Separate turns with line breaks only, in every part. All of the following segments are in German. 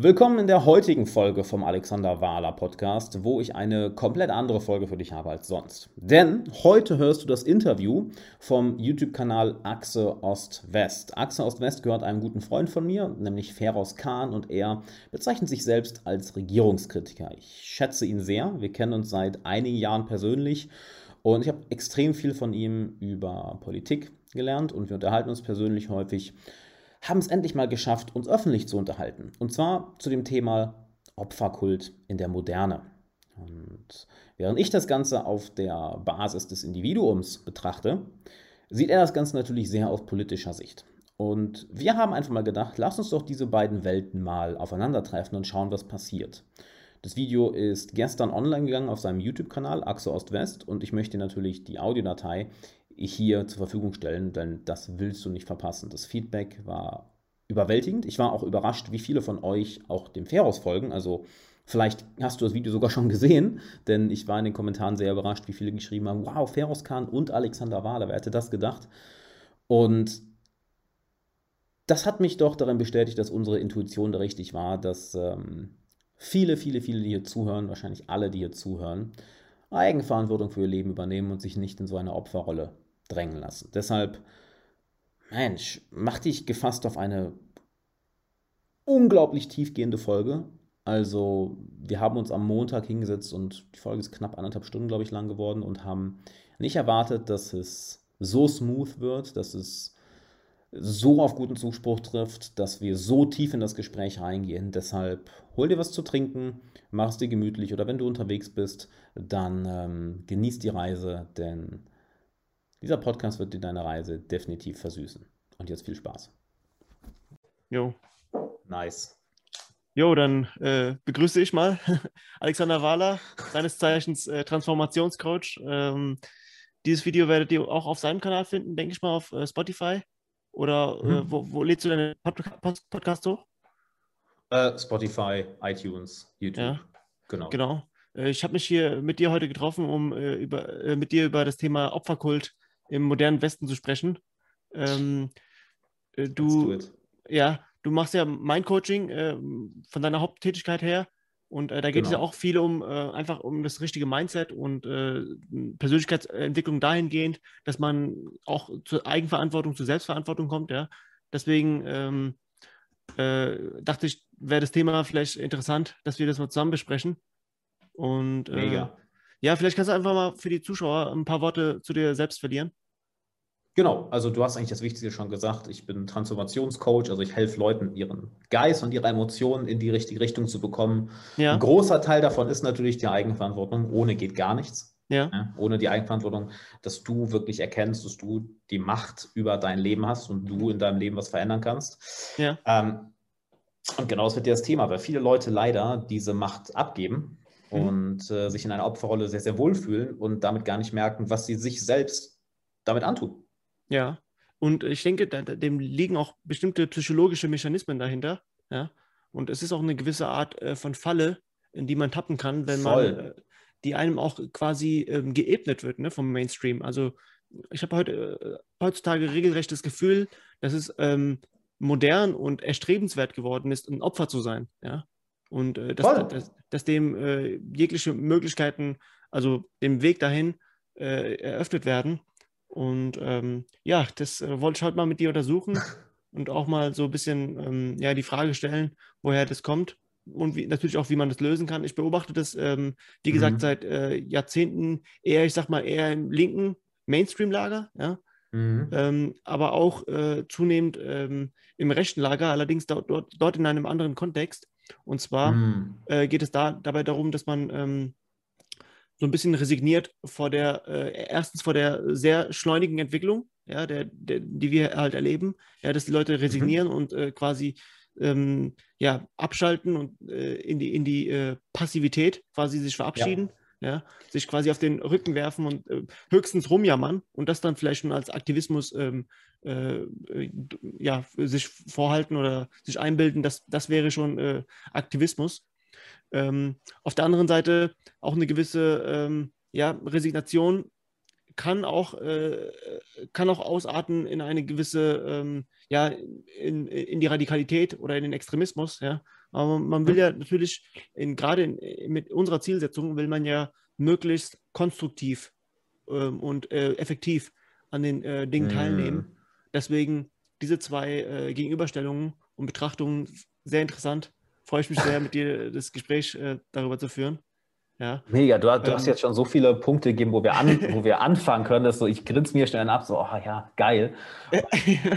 Willkommen in der heutigen Folge vom Alexander Wahler Podcast, wo ich eine komplett andere Folge für dich habe als sonst. Denn heute hörst du das Interview vom YouTube-Kanal Achse Ost-West. Achse Ost-West gehört einem guten Freund von mir, nämlich Feroz Khan, und er bezeichnet sich selbst als Regierungskritiker. Ich schätze ihn sehr. Wir kennen uns seit einigen Jahren persönlich und ich habe extrem viel von ihm über Politik gelernt und wir unterhalten uns persönlich häufig haben es endlich mal geschafft, uns öffentlich zu unterhalten. Und zwar zu dem Thema Opferkult in der Moderne. Und während ich das Ganze auf der Basis des Individuums betrachte, sieht er das Ganze natürlich sehr aus politischer Sicht. Und wir haben einfach mal gedacht, lass uns doch diese beiden Welten mal aufeinandertreffen und schauen, was passiert. Das Video ist gestern online gegangen auf seinem YouTube-Kanal Achse Ost-West und ich möchte natürlich die Audiodatei hier zur Verfügung stellen, denn das willst du nicht verpassen. Das Feedback war überwältigend. Ich war auch überrascht, wie viele von euch auch dem Feros folgen. Also vielleicht hast du das Video sogar schon gesehen, denn ich war in den Kommentaren sehr überrascht, wie viele geschrieben haben, wow, Feros Khan und Alexander Wahler, wer hätte das gedacht? Und das hat mich doch darin bestätigt, dass unsere Intuition da richtig war, dass ähm, viele, viele, viele, die hier zuhören, wahrscheinlich alle, die hier zuhören, Eigenverantwortung für ihr Leben übernehmen und sich nicht in so eine Opferrolle drängen lassen. Deshalb, Mensch, mach dich gefasst auf eine unglaublich tiefgehende Folge. Also, wir haben uns am Montag hingesetzt und die Folge ist knapp anderthalb Stunden, glaube ich, lang geworden und haben nicht erwartet, dass es so smooth wird, dass es so auf guten Zuspruch trifft, dass wir so tief in das Gespräch reingehen. Deshalb hol dir was zu trinken, mach es dir gemütlich oder wenn du unterwegs bist, dann ähm, genieß die Reise, denn dieser Podcast wird dir deine Reise definitiv versüßen. Und jetzt viel Spaß.
Jo.
Nice.
Jo, dann äh, begrüße ich mal Alexander Wahler, seines Zeichens äh, Transformationscoach. Ähm, dieses Video werdet ihr auch auf seinem Kanal finden, denke ich mal, auf äh, Spotify. Oder äh, mhm. wo, wo lädst du deine Pod Pod Podcast hoch?
Äh, Spotify, iTunes, YouTube. Ja,
genau. Genau. Äh, ich habe mich hier mit dir heute getroffen, um über, mit dir über das Thema Opferkult im modernen Westen zu sprechen. Ähm, äh, du, ja, du machst ja Mind-Coaching äh, von deiner Haupttätigkeit her. Und äh, da geht genau. es ja genau. auch viel um äh, einfach um das richtige Mindset und äh, Persönlichkeitsentwicklung dahingehend, dass man auch zur Eigenverantwortung, zur Selbstverantwortung kommt. Ja? Deswegen ähm, äh, dachte ich, wäre das Thema vielleicht interessant, dass wir das mal zusammen besprechen. Und Mega. Ja, vielleicht kannst du einfach mal für die Zuschauer ein paar Worte zu dir selbst verlieren.
Genau, also du hast eigentlich das Wichtigste schon gesagt. Ich bin Transformationscoach, also ich helfe Leuten, ihren Geist und ihre Emotionen in die richtige Richtung zu bekommen. Ja. Ein großer Teil davon ist natürlich die Eigenverantwortung. Ohne geht gar nichts. Ja. Ja, ohne die Eigenverantwortung, dass du wirklich erkennst, dass du die Macht über dein Leben hast und du in deinem Leben was verändern kannst. Ja. Ähm, und genau das wird ja das Thema, weil viele Leute leider diese Macht abgeben mhm. und äh, sich in einer Opferrolle sehr, sehr wohlfühlen und damit gar nicht merken, was sie sich selbst damit antun.
Ja, und ich denke, da, dem liegen auch bestimmte psychologische Mechanismen dahinter. Ja, und es ist auch eine gewisse Art äh, von Falle, in die man tappen kann, wenn Voll. man, äh, die einem auch quasi ähm, geebnet wird ne, vom Mainstream. Also ich habe heute, äh, heutzutage regelrecht das Gefühl, dass es ähm, modern und erstrebenswert geworden ist, ein Opfer zu sein. Ja? Und äh, dass, dass, dass, dem äh, jegliche Möglichkeiten, also dem Weg dahin äh, eröffnet werden. Und ähm, ja, das äh, wollte ich heute mal mit dir untersuchen und auch mal so ein bisschen ähm, ja, die Frage stellen, woher das kommt und wie, natürlich auch, wie man das lösen kann. Ich beobachte das, ähm, wie gesagt, mhm. seit äh, Jahrzehnten eher, ich sag mal, eher im linken Mainstream-Lager, ja. Mhm. Ähm, aber auch äh, zunehmend ähm, im rechten Lager, allerdings dort, dort, dort in einem anderen Kontext. Und zwar mhm. äh, geht es da dabei darum, dass man ähm, so ein bisschen resigniert vor der, äh, erstens vor der sehr schleunigen Entwicklung, ja, der, der, die wir halt erleben, ja, dass die Leute mhm. resignieren mhm. und äh, quasi ähm, ja, abschalten und äh, in die, in die äh, Passivität quasi sich verabschieden. Ja. Ja, sich quasi auf den Rücken werfen und äh, höchstens rumjammern und das dann vielleicht schon als Aktivismus ähm, äh, ja, sich vorhalten oder sich einbilden, dass das wäre schon äh, Aktivismus. Ähm, auf der anderen Seite auch eine gewisse ähm, ja, Resignation kann auch, äh, kann auch ausarten in eine gewisse, ähm, ja, in, in die Radikalität oder in den Extremismus, ja, Aber man will ja natürlich, in, gerade in, mit unserer Zielsetzung, will man ja möglichst konstruktiv ähm, und äh, effektiv an den äh, Dingen mm. teilnehmen. Deswegen diese zwei äh, Gegenüberstellungen und Betrachtungen sehr interessant. Freue ich mich sehr, mit dir das Gespräch äh, darüber zu führen. Ja.
Mega, du, du ähm, hast jetzt schon so viele Punkte gegeben, wo wir, an, wo wir anfangen können, dass so, ich grinse mir schnell ab, so, oh ja, geil.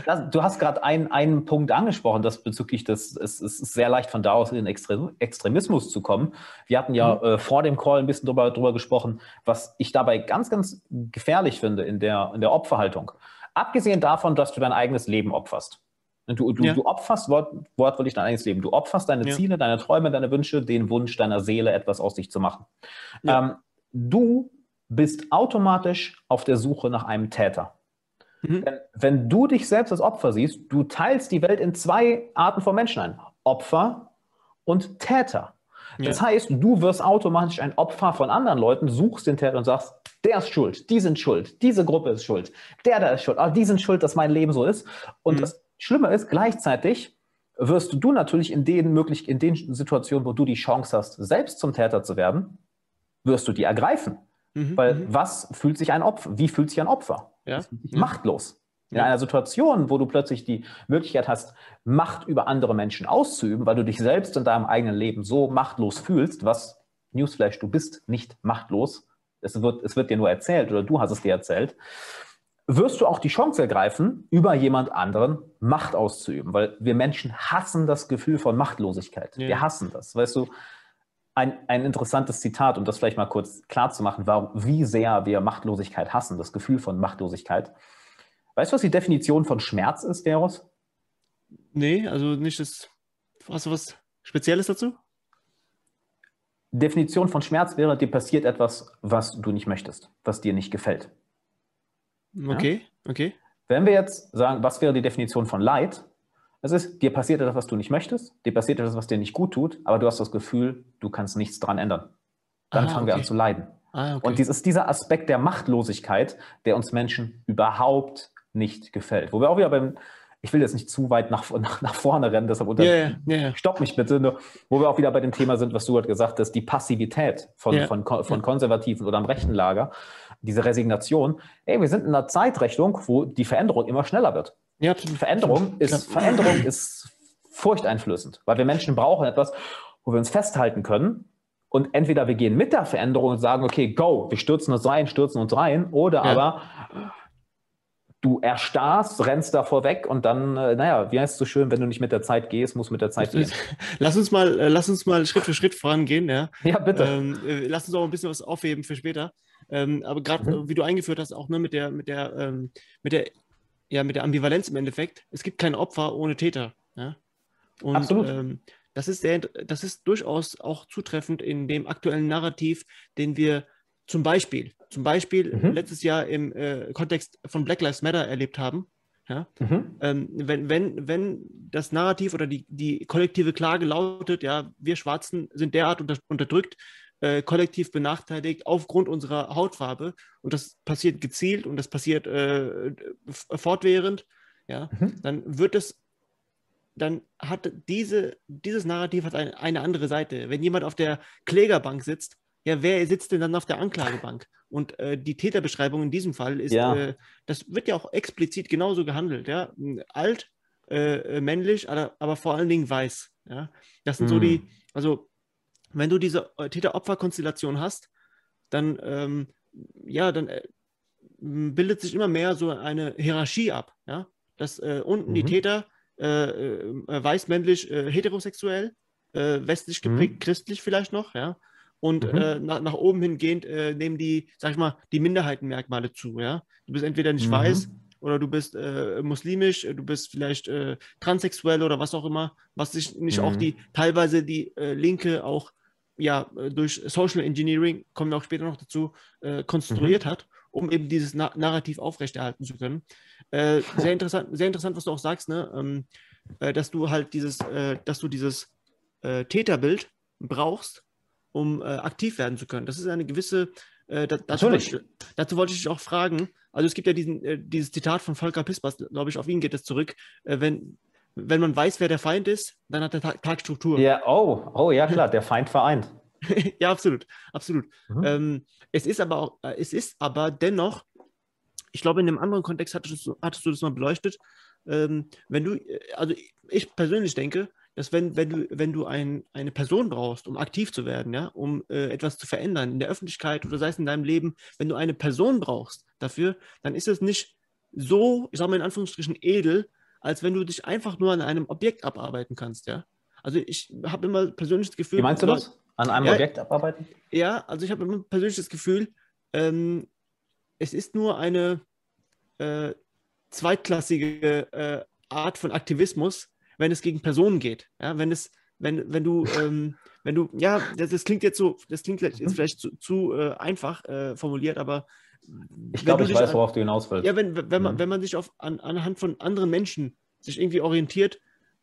Das, du hast gerade ein, einen Punkt angesprochen, das bezüglich des, es, ist sehr leicht von da aus in den Extremismus zu kommen. Wir hatten ja mhm. äh, vor dem Call ein bisschen drüber, drüber gesprochen, was ich dabei ganz, ganz gefährlich finde in der, in der Opferhaltung. Abgesehen davon, dass du dein eigenes Leben opferst. Du, du, ja. du opferst wort, wortwörtlich dein eigenes Leben. Du opferst deine ja. Ziele, deine Träume, deine Wünsche, den Wunsch deiner Seele, etwas aus sich zu machen. Ja. Ähm, du bist automatisch auf der Suche nach einem Täter. Mhm. Wenn, wenn du dich selbst als Opfer siehst, du teilst die Welt in zwei Arten von Menschen ein. Opfer und Täter. Das heißt, du wirst automatisch ein Opfer von anderen Leuten, suchst den Täter und sagst, der ist schuld, die sind schuld, diese Gruppe ist schuld, der da ist schuld, ah, die sind schuld, dass mein Leben so ist. Und mhm. das Schlimme ist, gleichzeitig wirst du natürlich in den, möglich, in den Situationen, wo du die Chance hast, selbst zum Täter zu werden, wirst du die ergreifen. Mhm, Weil mhm. was fühlt sich ein Opfer? Wie fühlt sich ein Opfer?
Ja.
Sich machtlos. In einer Situation, wo du plötzlich die Möglichkeit hast, Macht über andere Menschen auszuüben, weil du dich selbst in deinem eigenen Leben so machtlos fühlst, was Newsflash, du bist nicht machtlos. Es wird, es wird dir nur erzählt oder du hast es dir erzählt wirst du auch die Chance ergreifen, über jemand anderen Macht auszuüben. Weil wir Menschen hassen das Gefühl von Machtlosigkeit. Ja. Wir hassen das. Weißt du, ein, ein interessantes Zitat, um das vielleicht mal kurz klar zu machen, war, wie sehr wir Machtlosigkeit hassen, das Gefühl von Machtlosigkeit. Weißt du, was die Definition von Schmerz ist, Veros?
Nee, also nicht das. Hast du was Spezielles dazu?
Definition von Schmerz wäre, dir passiert etwas, was du nicht möchtest, was dir nicht gefällt.
Okay, ja? okay.
Wenn wir jetzt sagen, was wäre die Definition von Leid? Es ist, dir passiert etwas, was du nicht möchtest, dir passiert etwas, was dir nicht gut tut, aber du hast das Gefühl, du kannst nichts dran ändern. Dann Aha, fangen okay. wir an zu leiden. Ah, okay. Und dies ist dieser Aspekt der Machtlosigkeit, der uns Menschen überhaupt nicht gefällt. Wo wir auch wieder beim, ich will jetzt nicht zu weit nach, nach, nach vorne rennen, deshalb unter, yeah, yeah. stopp mich bitte, nur, wo wir auch wieder bei dem Thema sind, was du gerade gesagt hast, die Passivität von, yeah. von, von Konservativen oder am rechten Lager diese Resignation, ey, wir sind in einer Zeitrechnung, wo die Veränderung immer schneller wird. Ja, Veränderung ist, Veränderung ist furchteinflößend, weil wir Menschen brauchen etwas, wo wir uns festhalten können. Und entweder wir gehen mit der Veränderung und sagen, okay, go, wir stürzen uns rein, stürzen uns rein, oder ja. aber du erstarrst, rennst davor weg und dann, äh, naja, wie heißt es so schön, wenn du nicht mit der Zeit gehst, musst du mit der Zeit gehen.
Lass uns mal, äh, lass uns mal Schritt für Schritt vorangehen, ja.
Ja, bitte.
Ähm, äh, lass uns auch ein bisschen was aufheben für später. Ähm, aber gerade, mhm. wie du eingeführt hast, auch ne, mit der, mit der, ähm, mit der, ja, mit der Ambivalenz im Endeffekt, es gibt kein Opfer ohne Täter. Ja? Und, Absolut. Ähm, das ist, sehr, das ist durchaus auch zutreffend in dem aktuellen Narrativ, den wir zum Beispiel, zum Beispiel mhm. letztes Jahr im äh, Kontext von Black Lives Matter erlebt haben. Ja? Mhm. Ähm, wenn, wenn, wenn das Narrativ oder die, die kollektive Klage lautet, ja, wir Schwarzen sind derart unter, unterdrückt, äh, kollektiv benachteiligt aufgrund unserer Hautfarbe. Und das passiert gezielt und das passiert äh, fortwährend. Ja, mhm. dann wird es, dann hat diese, dieses Narrativ hat eine, eine andere Seite. Wenn jemand auf der Klägerbank sitzt, ja, wer sitzt denn dann auf der Anklagebank? Und äh, die Täterbeschreibung in diesem Fall ist, ja. äh, das wird ja auch explizit genauso gehandelt, ja. Alt, äh, männlich, aber, aber, vor allen Dingen weiß. Ja. Das sind mhm. so die, also wenn du diese äh, Täter-Opfer-Konstellation hast, dann, ähm, ja, dann äh, bildet sich immer mehr so eine Hierarchie ab. Ja? Dass äh, unten mhm. die Täter äh, äh, weiß, männlich, äh, heterosexuell, westlich geprägt, mhm. christlich vielleicht noch, ja. Und mhm. nach, nach oben hingehend nehmen die, sag ich mal, die Minderheitenmerkmale zu, ja. Du bist entweder nicht mhm. weiß oder du bist muslimisch, du bist vielleicht transsexuell oder was auch immer, was sich nicht auch mhm. die, teilweise die Linke auch ja äh, durch Social Engineering, kommen wir auch später noch dazu, äh, konstruiert mhm. hat, um eben dieses Na Narrativ aufrechterhalten zu können. Äh, sehr interessant, sehr interessant, was du auch sagst, ne? Ähm, äh, dass du halt dieses, äh, dass du dieses äh, Täterbild brauchst, um aktiv werden zu können. Das ist eine gewisse, da, dazu, wollte ich, dazu, wollte ich, dich auch fragen. Also es gibt ja diesen, dieses Zitat von Volker Pispers, glaube ich, auf ihn geht es zurück. wenn wenn man weiß, wer der Feind ist, dann hat der Tag, Tag Struktur.
Ja, oh, oh, ja klar, der Feind vereint.
ja, absolut, absolut. Mhm. Ähm, es ist aber auch, äh, es ist aber dennoch, ich glaube, in einem anderen Kontext hattest du, hattest du das mal beleuchtet, ähm, wenn du, äh, also ich persönlich denke, dass wenn, wenn du, wenn du ein, eine Person brauchst, um aktiv zu werden, ja, um äh, etwas zu verändern in der Öffentlichkeit oder sei es in deinem Leben, wenn du eine Person brauchst dafür, dann ist es nicht so, ich sage mal in Anführungsstrichen, edel, als wenn du dich einfach nur an einem Objekt abarbeiten kannst, ja. Also ich habe immer persönlich das Gefühl.
Wie meinst du das? An einem ja, Objekt abarbeiten?
Ja, also ich habe immer persönlich das Gefühl, ähm, es ist nur eine äh, zweitklassige äh, Art von Aktivismus, wenn es gegen Personen geht. Ja, wenn es, wenn, wenn du, ähm, wenn du, ja, das, das, klingt jetzt so, das klingt jetzt mhm. vielleicht zu, zu äh, einfach äh, formuliert, aber
ich glaube, ich weiß, worauf du hinaus willst.
Ja, wenn, wenn, man, mhm. wenn man sich auf, an, anhand von anderen Menschen sich irgendwie orientiert,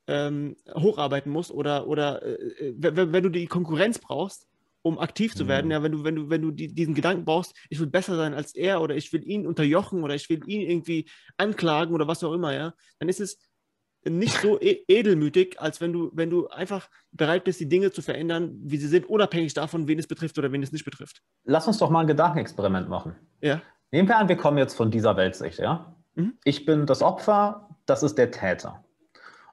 ähm, hocharbeiten muss oder, oder äh, wenn, wenn, du die Konkurrenz brauchst, um aktiv zu werden, mhm. ja, wenn du, wenn du, wenn du die, diesen Gedanken brauchst, ich will besser sein als er oder ich will ihn unterjochen oder ich will ihn irgendwie anklagen oder was auch immer, ja, dann ist es nicht so e edelmütig, als wenn du, wenn du einfach bereit bist, die Dinge zu verändern, wie sie sind, unabhängig davon, wen es betrifft oder wen es nicht betrifft.
Lass uns doch mal ein Gedankenexperiment machen.
Ja.
Nehmen wir an, wir kommen jetzt von dieser Weltsicht, ja? Mhm. Ich bin das Opfer, das ist der Täter.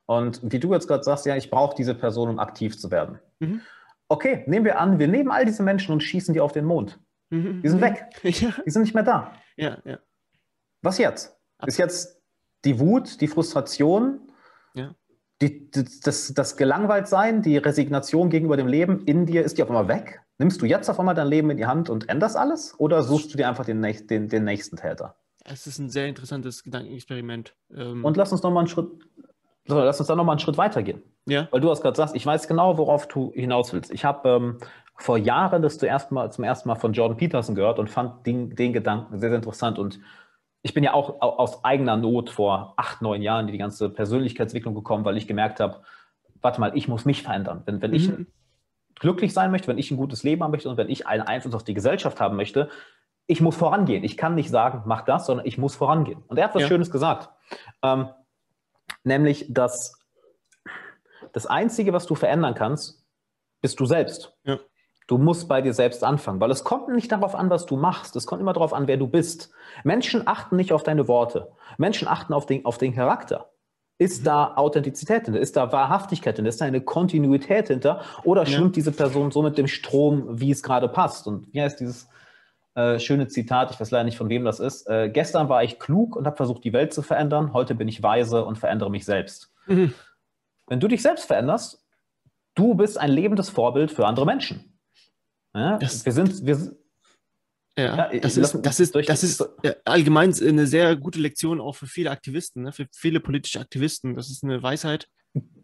Und wie du jetzt gerade sagst, ja, ich brauche diese Person, um aktiv zu werden. Mhm. Okay, nehmen wir an, wir nehmen all diese Menschen und schießen die auf den Mond. Mhm. Die sind weg. Ja. Die sind nicht mehr da.
Ja, ja.
Was jetzt? Ist jetzt die Wut, die Frustration,
ja.
Die, das, das Gelangweiltsein, die Resignation gegenüber dem Leben in dir, ist die auf einmal weg? Nimmst du jetzt auf einmal dein Leben in die Hand und änderst alles? Oder suchst du dir einfach den, den, den nächsten Täter?
Es ist ein sehr interessantes Gedankenexperiment.
Ähm und lass uns noch mal einen Schritt, lass uns dann noch mal einen Schritt weitergehen.
Ja.
Weil du hast gerade gesagt, ich weiß genau, worauf du hinaus willst. Ich habe ähm, vor Jahren das zuerst mal, zum ersten Mal von Jordan Peterson gehört und fand den, den Gedanken sehr, sehr interessant. Und ich bin ja auch aus eigener Not vor acht, neun Jahren in die ganze Persönlichkeitsentwicklung gekommen, weil ich gemerkt habe, warte mal, ich muss mich verändern. Wenn, wenn mhm. ich glücklich sein möchte, wenn ich ein gutes Leben haben möchte und wenn ich einen Einfluss auf die Gesellschaft haben möchte, ich muss vorangehen. Ich kann nicht sagen, mach das, sondern ich muss vorangehen. Und er hat was ja. Schönes gesagt. Ähm, nämlich, dass das Einzige, was du verändern kannst, bist du selbst.
Ja.
Du musst bei dir selbst anfangen, weil es kommt nicht darauf an, was du machst. Es kommt immer darauf an, wer du bist. Menschen achten nicht auf deine Worte. Menschen achten auf den, auf den Charakter. Ist mhm. da Authentizität hinter? Ist da Wahrhaftigkeit hinter? Ist da eine Kontinuität hinter? Oder schwimmt ja. diese Person so mit dem Strom, wie es gerade passt? Und wie heißt dieses äh, schöne Zitat? Ich weiß leider nicht, von wem das ist. Äh, gestern war ich klug und habe versucht, die Welt zu verändern. Heute bin ich weise und verändere mich selbst. Mhm. Wenn du dich selbst veränderst, du bist ein lebendes Vorbild für andere Menschen. Ja, das, wir sind, wir,
ja, ja, das, ist, das ist, das ist allgemein eine sehr gute Lektion auch für viele Aktivisten, ne? für viele politische Aktivisten. Das ist eine Weisheit.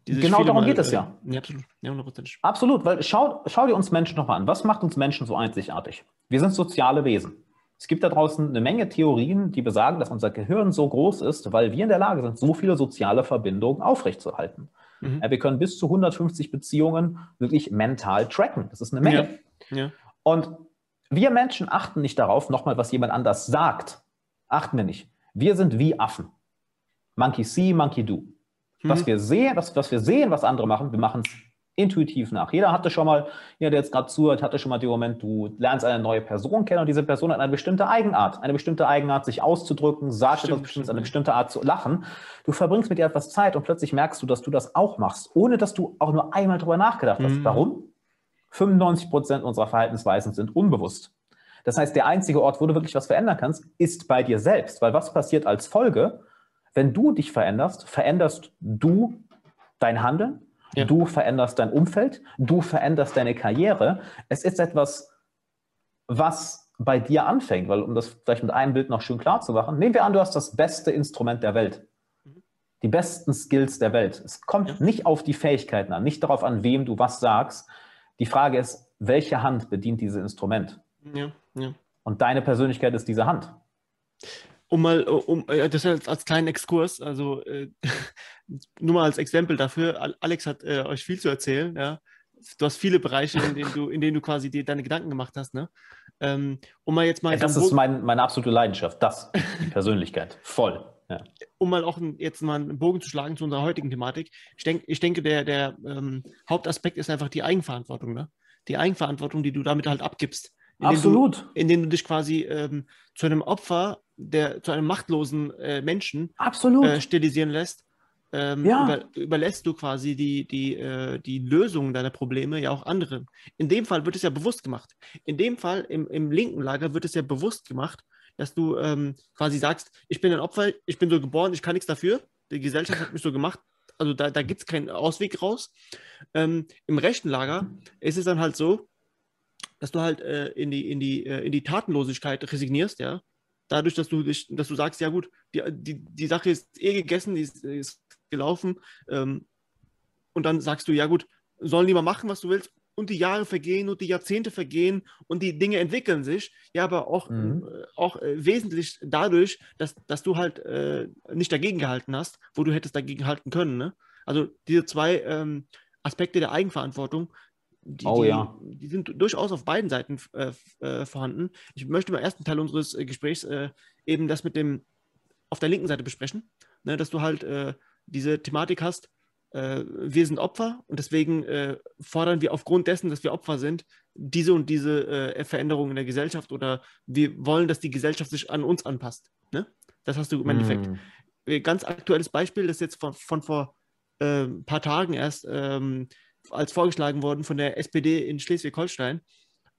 genau darum mal, geht es ja.
Äh, ja absolut. Ja, 100%.
Absolut, weil schau, schau dir uns Menschen nochmal an. Was macht uns Menschen so einzigartig? Wir sind soziale Wesen. Es gibt da draußen eine Menge Theorien, die besagen, dass unser Gehirn so groß ist, weil wir in der Lage sind, so viele soziale Verbindungen aufrechtzuerhalten. Mhm. Ja, wir können bis zu 150 Beziehungen wirklich mental tracken. Das ist eine Menge.
Ja.
Und wir Menschen achten nicht darauf, nochmal, was jemand anders sagt. Achten wir nicht. Wir sind wie Affen. Monkey see, monkey do. Was mhm. wir sehen, was, was wir sehen, was andere machen, wir machen es intuitiv nach. Jeder hatte schon mal, jeder, der jetzt gerade zuhört, hatte schon mal den Moment, du lernst eine neue Person kennen und diese Person hat eine bestimmte Eigenart. Eine bestimmte Eigenart, sich auszudrücken, sagt etwas Bestimmtes, eine bestimmte Art zu lachen. Du verbringst mit ihr etwas Zeit und plötzlich merkst du, dass du das auch machst, ohne dass du auch nur einmal drüber nachgedacht hast. Mhm. Warum? 95 Prozent unserer Verhaltensweisen sind unbewusst. Das heißt, der einzige Ort, wo du wirklich was verändern kannst, ist bei dir selbst. Weil was passiert als Folge? Wenn du dich veränderst, veränderst du dein Handeln, ja. du veränderst dein Umfeld, du veränderst deine Karriere. Es ist etwas, was bei dir anfängt, weil um das vielleicht mit einem Bild noch schön klar zu machen, nehmen wir an, du hast das beste Instrument der Welt. Die besten Skills der Welt. Es kommt nicht auf die Fähigkeiten an, nicht darauf an, wem du was sagst, die Frage ist, welche Hand bedient dieses Instrument?
Ja, ja.
Und deine Persönlichkeit ist diese Hand.
Um mal, um, das als, als kleinen Exkurs, also äh, nur mal als Exempel dafür, Alex hat äh, euch viel zu erzählen, ja. Du hast viele Bereiche, in denen du, in denen du quasi dir deine Gedanken gemacht hast, ne? Ähm, um mal jetzt mal.
Ja, das ist mein, meine absolute Leidenschaft, das, die Persönlichkeit. Voll.
Ja. um mal auch jetzt mal einen Bogen zu schlagen zu unserer heutigen Thematik, ich, denk, ich denke, der, der ähm, Hauptaspekt ist einfach die Eigenverantwortung. Ne? Die Eigenverantwortung, die du damit halt abgibst.
Indem Absolut.
Du, indem du dich quasi ähm, zu einem Opfer, der, zu einem machtlosen äh, Menschen
Absolut.
Äh, stilisieren lässt. Ähm, ja. über, überlässt du quasi die, die, äh, die Lösung deiner Probleme ja auch anderen. In dem Fall wird es ja bewusst gemacht. In dem Fall, im, im linken Lager, wird es ja bewusst gemacht, dass du ähm, quasi sagst, ich bin ein Opfer, ich bin so geboren, ich kann nichts dafür, die Gesellschaft hat mich so gemacht, also da, da gibt es keinen Ausweg raus. Ähm, Im rechten Lager ist es dann halt so, dass du halt äh, in, die, in, die, äh, in die Tatenlosigkeit resignierst, ja. Dadurch, dass du dich, dass du sagst, ja gut, die, die, die Sache ist eh gegessen, die ist, ist gelaufen. Ähm, und dann sagst du, ja gut, sollen die mal machen, was du willst, und die Jahre vergehen und die Jahrzehnte vergehen und die Dinge entwickeln sich, ja, aber auch, mhm. äh, auch äh, wesentlich dadurch, dass, dass du halt äh, nicht dagegen gehalten hast, wo du hättest dagegen halten können. Ne? Also diese zwei ähm, Aspekte der Eigenverantwortung, die,
oh, ja.
die, die, sind durchaus auf beiden Seiten äh, äh, vorhanden. Ich möchte im ersten Teil unseres äh, Gesprächs eben das mit dem auf der linken Seite besprechen, ne, dass du halt diese Thematik hast, äh, wir sind Opfer und deswegen äh, fordern wir aufgrund dessen, dass wir Opfer sind, diese und diese äh, Veränderungen in der Gesellschaft oder wir wollen, dass die Gesellschaft sich an uns anpasst. Ne? Das hast du im Endeffekt. Mm. Ganz aktuelles Beispiel, das jetzt von, von vor ein ähm, paar Tagen erst ähm, als vorgeschlagen worden von der SPD in Schleswig-Holstein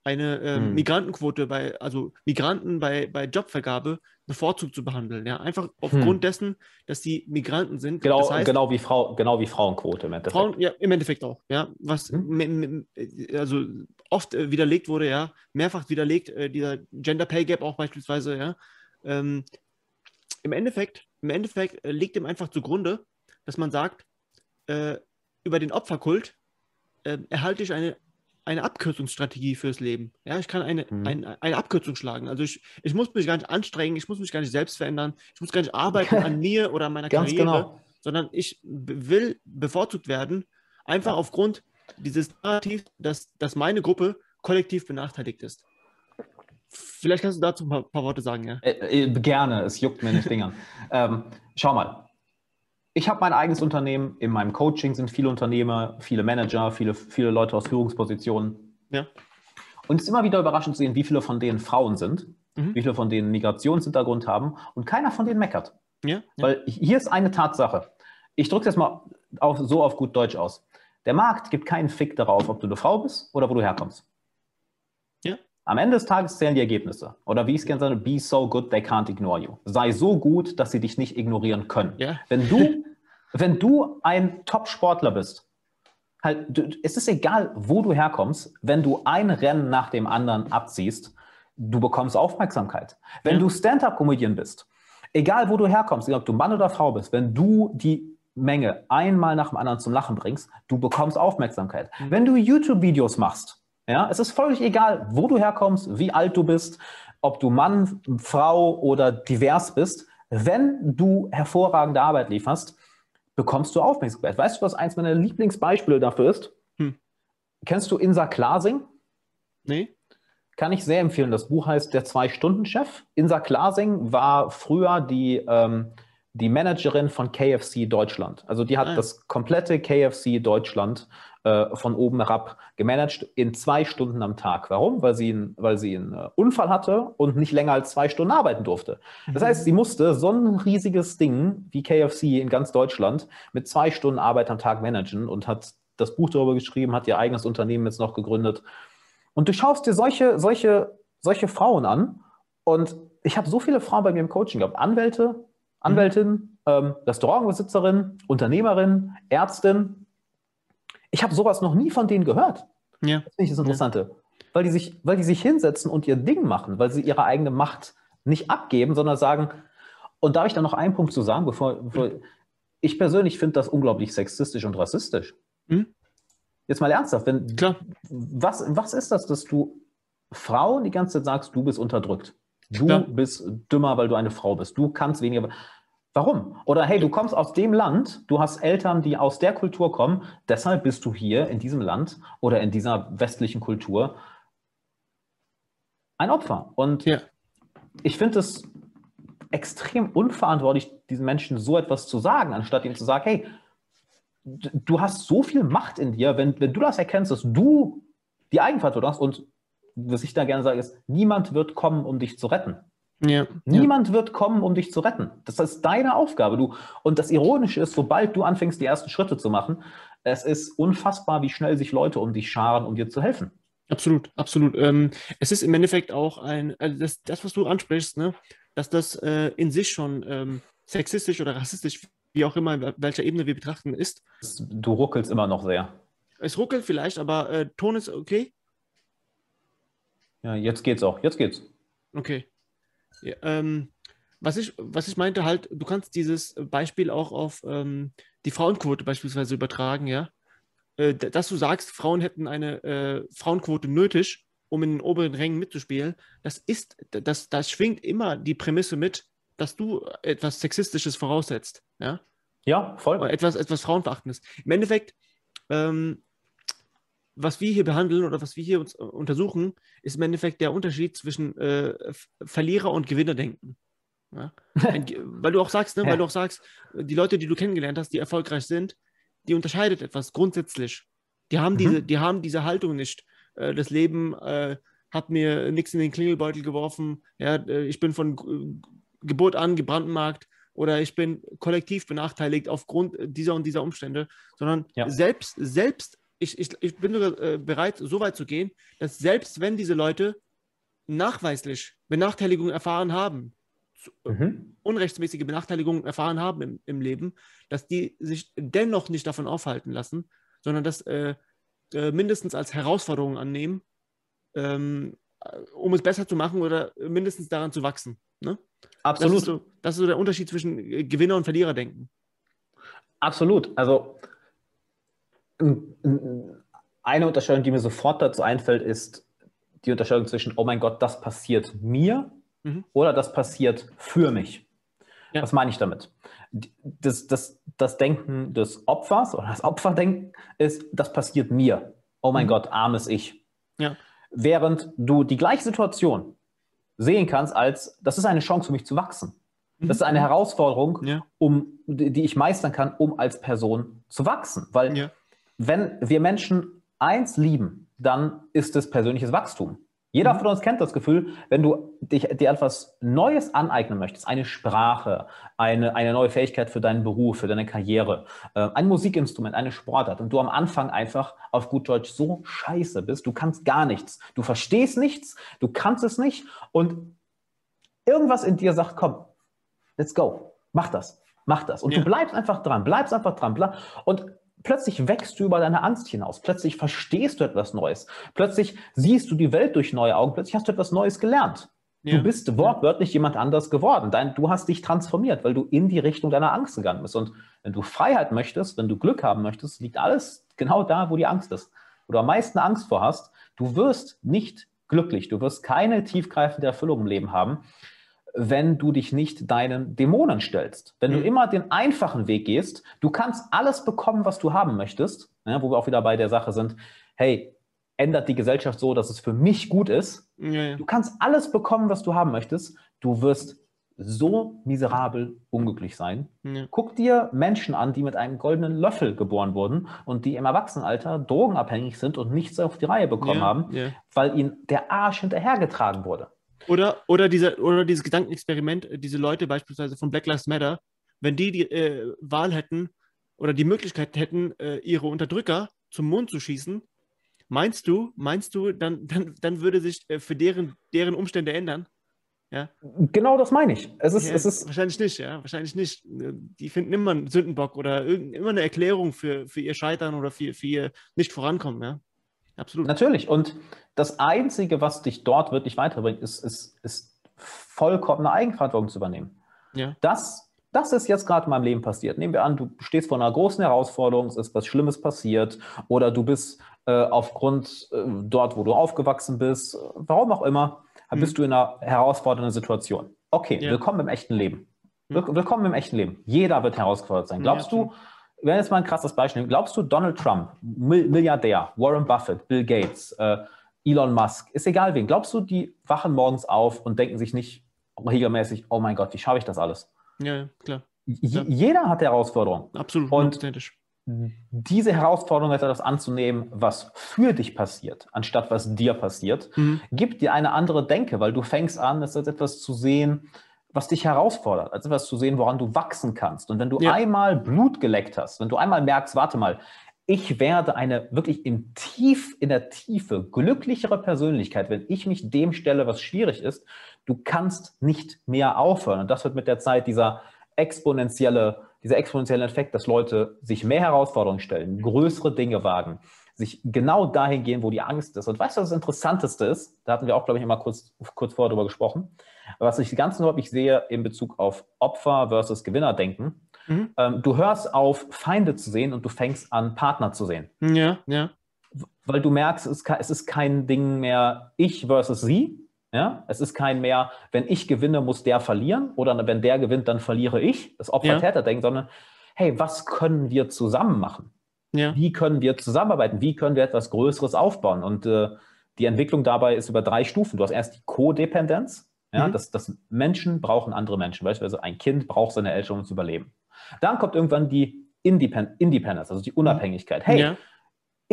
eine äh, hm. Migrantenquote bei, also Migranten bei, bei Jobvergabe bevorzugt zu behandeln. Ja? Einfach aufgrund hm. dessen, dass die Migranten sind.
Genau,
das
heißt, genau, wie, Frau, genau wie Frauenquote
im Endeffekt. Frauen, ja, im Endeffekt auch. Ja? Was hm. also oft äh, widerlegt wurde, ja, mehrfach widerlegt, äh, dieser Gender Pay Gap auch beispielsweise, ja. Ähm, Im Endeffekt, im Endeffekt äh, liegt dem einfach zugrunde, dass man sagt, äh, über den Opferkult äh, erhalte ich eine eine Abkürzungsstrategie fürs Leben. Ja, ich kann eine, mhm. ein, eine Abkürzung schlagen. Also ich, ich muss mich gar nicht anstrengen, ich muss mich gar nicht selbst verändern, ich muss gar nicht arbeiten an mir oder an meiner Karriere, genau. sondern ich will bevorzugt werden, einfach ja. aufgrund dieses Narrativs, dass, dass meine Gruppe kollektiv benachteiligt ist. Vielleicht kannst du dazu ein paar, paar Worte sagen, ja?
Äh, äh, gerne, es juckt mir nicht Fingern. ähm, schau mal, ich habe mein eigenes Unternehmen. In meinem Coaching sind viele Unternehmer, viele Manager, viele, viele Leute aus Führungspositionen.
Ja.
Und es ist immer wieder überraschend zu sehen, wie viele von denen Frauen sind, mhm. wie viele von denen Migrationshintergrund haben und keiner von denen meckert.
Ja, ja.
Weil hier ist eine Tatsache. Ich drücke es jetzt mal auf, so auf gut Deutsch aus. Der Markt gibt keinen Fick darauf, ob du eine Frau bist oder wo du herkommst. Am Ende des Tages zählen die Ergebnisse. Oder wie ich es gerne sage, be so good they can't ignore you. Sei so gut, dass sie dich nicht ignorieren können.
Ja.
Wenn du, wenn du ein Top-Sportler bist, halt, du, es ist egal, wo du herkommst, wenn du ein Rennen nach dem anderen abziehst, du bekommst Aufmerksamkeit. Wenn ja. du Stand-up-Comedian bist, egal wo du herkommst, egal ob du Mann oder Frau bist, wenn du die Menge einmal nach dem anderen zum Lachen bringst, du bekommst Aufmerksamkeit. Mhm. Wenn du YouTube-Videos machst, ja, es ist völlig egal, wo du herkommst, wie alt du bist, ob du Mann, Frau oder divers bist. Wenn du hervorragende Arbeit lieferst, bekommst du Aufmerksamkeit. Weißt du, was eins meiner Lieblingsbeispiele dafür ist? Hm. Kennst du Insa Klasing?
Nee.
Kann ich sehr empfehlen. Das Buch heißt Der Zwei-Stunden-Chef. Insa Klasing war früher die, ähm, die Managerin von KFC Deutschland. Also die hat ah. das komplette KFC Deutschland äh, von oben herab gemanagt in zwei Stunden am Tag. Warum? Weil sie, ein, weil sie einen äh, Unfall hatte und nicht länger als zwei Stunden arbeiten durfte. Das mhm. heißt, sie musste so ein riesiges Ding wie KFC in ganz Deutschland mit zwei Stunden Arbeit am Tag managen und hat das Buch darüber geschrieben, hat ihr eigenes Unternehmen jetzt noch gegründet. Und du schaust dir solche, solche, solche Frauen an und ich habe so viele Frauen bei mir im Coaching gehabt. Anwälte, Anwältin, mhm. ähm, Restaurantbesitzerin, Unternehmerin, Ärztin, ich habe sowas noch nie von denen gehört.
Ja.
Das finde ich das Interessante. Ja. Weil, die sich, weil die sich hinsetzen und ihr Ding machen, weil sie ihre eigene Macht nicht abgeben, sondern sagen, und darf ich da noch einen Punkt zu sagen, bevor, bevor ich persönlich finde das unglaublich sexistisch und rassistisch. Mhm. Jetzt mal ernsthaft, wenn,
Klar.
Was, was ist das, dass du Frauen die ganze Zeit sagst, du bist unterdrückt? Du Klar. bist dümmer, weil du eine Frau bist. Du kannst weniger. Warum? Oder hey, du kommst aus dem Land, du hast Eltern, die aus der Kultur kommen, deshalb bist du hier in diesem Land oder in dieser westlichen Kultur ein Opfer. Und ja. ich finde es extrem unverantwortlich, diesen Menschen so etwas zu sagen, anstatt ihnen zu sagen, hey, du hast so viel Macht in dir, wenn, wenn du das erkennst, dass du die Eigenverantwortung hast und was ich da gerne sage, ist, niemand wird kommen, um dich zu retten. Ja, Niemand ja. wird kommen, um dich zu retten. Das ist deine Aufgabe. Du, und das Ironische ist, sobald du anfängst, die ersten Schritte zu machen, es ist unfassbar, wie schnell sich Leute um dich scharen, um dir zu helfen.
Absolut, absolut. Ähm, es ist im Endeffekt auch ein, also das, das, was du ansprichst, ne, dass das äh, in sich schon ähm, sexistisch oder rassistisch, wie auch immer, welcher Ebene wir betrachten, ist.
Du ruckelst immer noch sehr.
Es ruckelt vielleicht, aber äh, Ton ist okay.
Ja, jetzt geht's auch. Jetzt geht's.
Okay. Ja, ähm, was, ich, was ich meinte, halt, du kannst dieses Beispiel auch auf ähm, die Frauenquote beispielsweise übertragen, ja. Äh, dass du sagst, Frauen hätten eine äh, Frauenquote nötig, um in den oberen Rängen mitzuspielen, das ist, das, das schwingt immer die Prämisse mit, dass du etwas Sexistisches voraussetzt, ja.
Ja, voll.
Etwas, etwas Frauenverachtendes. Im Endeffekt, ähm, was wir hier behandeln oder was wir hier uns äh, untersuchen, ist im Endeffekt der Unterschied zwischen äh, Verlierer und Gewinnerdenken. Ja? weil du auch sagst, ne, ja. weil du auch sagst, die Leute, die du kennengelernt hast, die erfolgreich sind, die unterscheidet etwas grundsätzlich. Die haben mhm. diese, die haben diese Haltung nicht. Äh, das Leben äh, hat mir nichts in den Klingelbeutel geworfen. Ja, äh, ich bin von Geburt an gebrandmarkt oder ich bin kollektiv benachteiligt aufgrund dieser und dieser Umstände, sondern ja. selbst, selbst ich, ich, ich bin sogar äh, bereit, so weit zu gehen, dass selbst wenn diese Leute nachweislich Benachteiligungen erfahren haben, mhm. unrechtsmäßige Benachteiligungen erfahren haben im, im, Leben, dass die sich dennoch nicht davon aufhalten lassen, sondern das äh, äh, mindestens als Herausforderung annehmen, ähm, um es besser zu machen oder mindestens daran zu wachsen. Ne?
Absolut.
Das ist, so, das ist so der Unterschied zwischen Gewinner- und Verliererdenken.
Absolut. Also eine Unterscheidung, die mir sofort dazu einfällt, ist die Unterscheidung zwischen, oh mein Gott, das passiert mir mhm. oder das passiert für mich. Ja. Was meine ich damit? Das, das, das Denken des Opfers oder das Opferdenken ist, das passiert mir. Oh mein mhm. Gott, armes Ich. Ja. Während du die gleiche Situation sehen kannst als, das ist eine Chance für mich zu wachsen. Das ist eine mhm. Herausforderung, ja. um, die ich meistern kann, um als Person zu wachsen. Weil ja wenn wir Menschen eins lieben, dann ist es persönliches Wachstum. Jeder mhm. von uns kennt das Gefühl, wenn du dich, dir etwas Neues aneignen möchtest, eine Sprache, eine, eine neue Fähigkeit für deinen Beruf, für deine Karriere, äh, ein Musikinstrument, eine Sportart und du am Anfang einfach auf gut Deutsch so scheiße bist, du kannst gar nichts, du verstehst nichts, du kannst es nicht und irgendwas in dir sagt, komm, let's go, mach das, mach das. Und ja. du bleibst einfach dran, bleibst einfach dran. Und Plötzlich wächst du über deine Angst hinaus. Plötzlich verstehst du etwas Neues. Plötzlich siehst du die Welt durch neue Augen. Plötzlich hast du etwas Neues gelernt. Ja. Du bist wortwörtlich jemand anders geworden. Dein, du hast dich transformiert, weil du in die Richtung deiner Angst gegangen bist. Und wenn du Freiheit möchtest, wenn du Glück haben möchtest, liegt alles genau da, wo die Angst ist. Wo du am meisten Angst vor hast. Du wirst nicht glücklich. Du wirst keine tiefgreifende Erfüllung im Leben haben, wenn du dich nicht deinen Dämonen stellst. Wenn mhm. du immer den einfachen Weg gehst, du kannst alles bekommen, was du haben möchtest, ne, wo wir auch wieder bei der Sache sind, hey, ändert die Gesellschaft so, dass es für mich gut ist. Ja, ja. Du kannst alles bekommen, was du haben möchtest. Du wirst so miserabel unglücklich sein. Ja. Guck dir Menschen an, die mit einem goldenen Löffel geboren wurden und die im Erwachsenenalter drogenabhängig sind und nichts auf die Reihe bekommen haben, weil ihnen der Arsch hinterhergetragen wurde.
Oder, oder, diese, oder dieses Gedankenexperiment, äh, diese Leute beispielsweise von Black Lives Matter, wenn die die äh, Wahl hätten oder die Möglichkeit hätten, äh, ihre Unterdrücker zum Mond zu schießen, meinst du, meinst du, dann, dann, dann würde sich äh, für deren, deren Umstände ändern? Ja?
Genau das meine ich.
Es ist, ja, es ist wahrscheinlich nicht, ja, wahrscheinlich nicht. Die finden immer einen Sündenbock oder immer eine Erklärung für, für ihr Scheitern oder für, für ihr nicht vorankommen, ja.
Absolut. Natürlich. Und das Einzige, was dich dort wirklich weiterbringt, ist, ist, ist vollkommene Eigenverantwortung zu übernehmen. Ja. Das, das ist jetzt gerade in meinem Leben passiert. Nehmen wir an, du stehst vor einer großen Herausforderung, es ist was Schlimmes passiert oder du bist äh, aufgrund äh, dort, wo du aufgewachsen bist, warum auch immer, mhm. bist du in einer herausfordernden Situation. Okay, ja. willkommen im echten Leben. Mhm. Willkommen im echten Leben. Jeder wird herausgefordert sein. Glaubst ja, du, wenn jetzt mal ein krasses Beispiel, glaubst du, Donald Trump, Milliardär, Warren Buffett, Bill Gates, äh, Elon Musk, ist egal wen, glaubst du, die wachen morgens auf und denken sich nicht, regelmäßig, oh mein Gott, wie schaffe ich das alles?
Ja, klar.
Ja. Jeder hat Herausforderungen.
Absolut,
und diese Herausforderung etwas anzunehmen, was für dich passiert, anstatt was dir passiert, mhm. gibt dir eine andere Denke, weil du fängst an, es als etwas zu sehen, was dich herausfordert, als etwas zu sehen, woran du wachsen kannst. Und wenn du ja. einmal Blut geleckt hast, wenn du einmal merkst, warte mal, ich werde eine wirklich im Tief, in der Tiefe glücklichere Persönlichkeit, wenn ich mich dem stelle, was schwierig ist, du kannst nicht mehr aufhören. Und das wird mit der Zeit dieser exponentielle, dieser exponentielle Effekt, dass Leute sich mehr Herausforderungen stellen, größere Dinge wagen, sich genau dahin gehen, wo die Angst ist. Und weißt du, was das Interessanteste ist? Da hatten wir auch, glaube ich, immer kurz, kurz vorher drüber gesprochen. Was ich ganz häufig sehe in Bezug auf Opfer versus Gewinner denken. Mhm. Ähm, du hörst auf, Feinde zu sehen und du fängst an, Partner zu sehen.
Ja, ja.
Weil du merkst, es ist kein Ding mehr ich versus sie, ja, es ist kein mehr, wenn ich gewinne, muss der verlieren oder wenn der gewinnt, dann verliere ich, das Opfer-Täter-Denken, sondern hey, was können wir zusammen machen? Ja. Wie können wir zusammenarbeiten? Wie können wir etwas Größeres aufbauen? Und äh, die Entwicklung dabei ist über drei Stufen. Du hast erst die Codependenz, ja, mhm. dass, dass Menschen brauchen andere Menschen. Beispielsweise ein Kind braucht seine Eltern, um zu überleben. Dann kommt irgendwann die Independ Independence, also die Unabhängigkeit. Hey, ja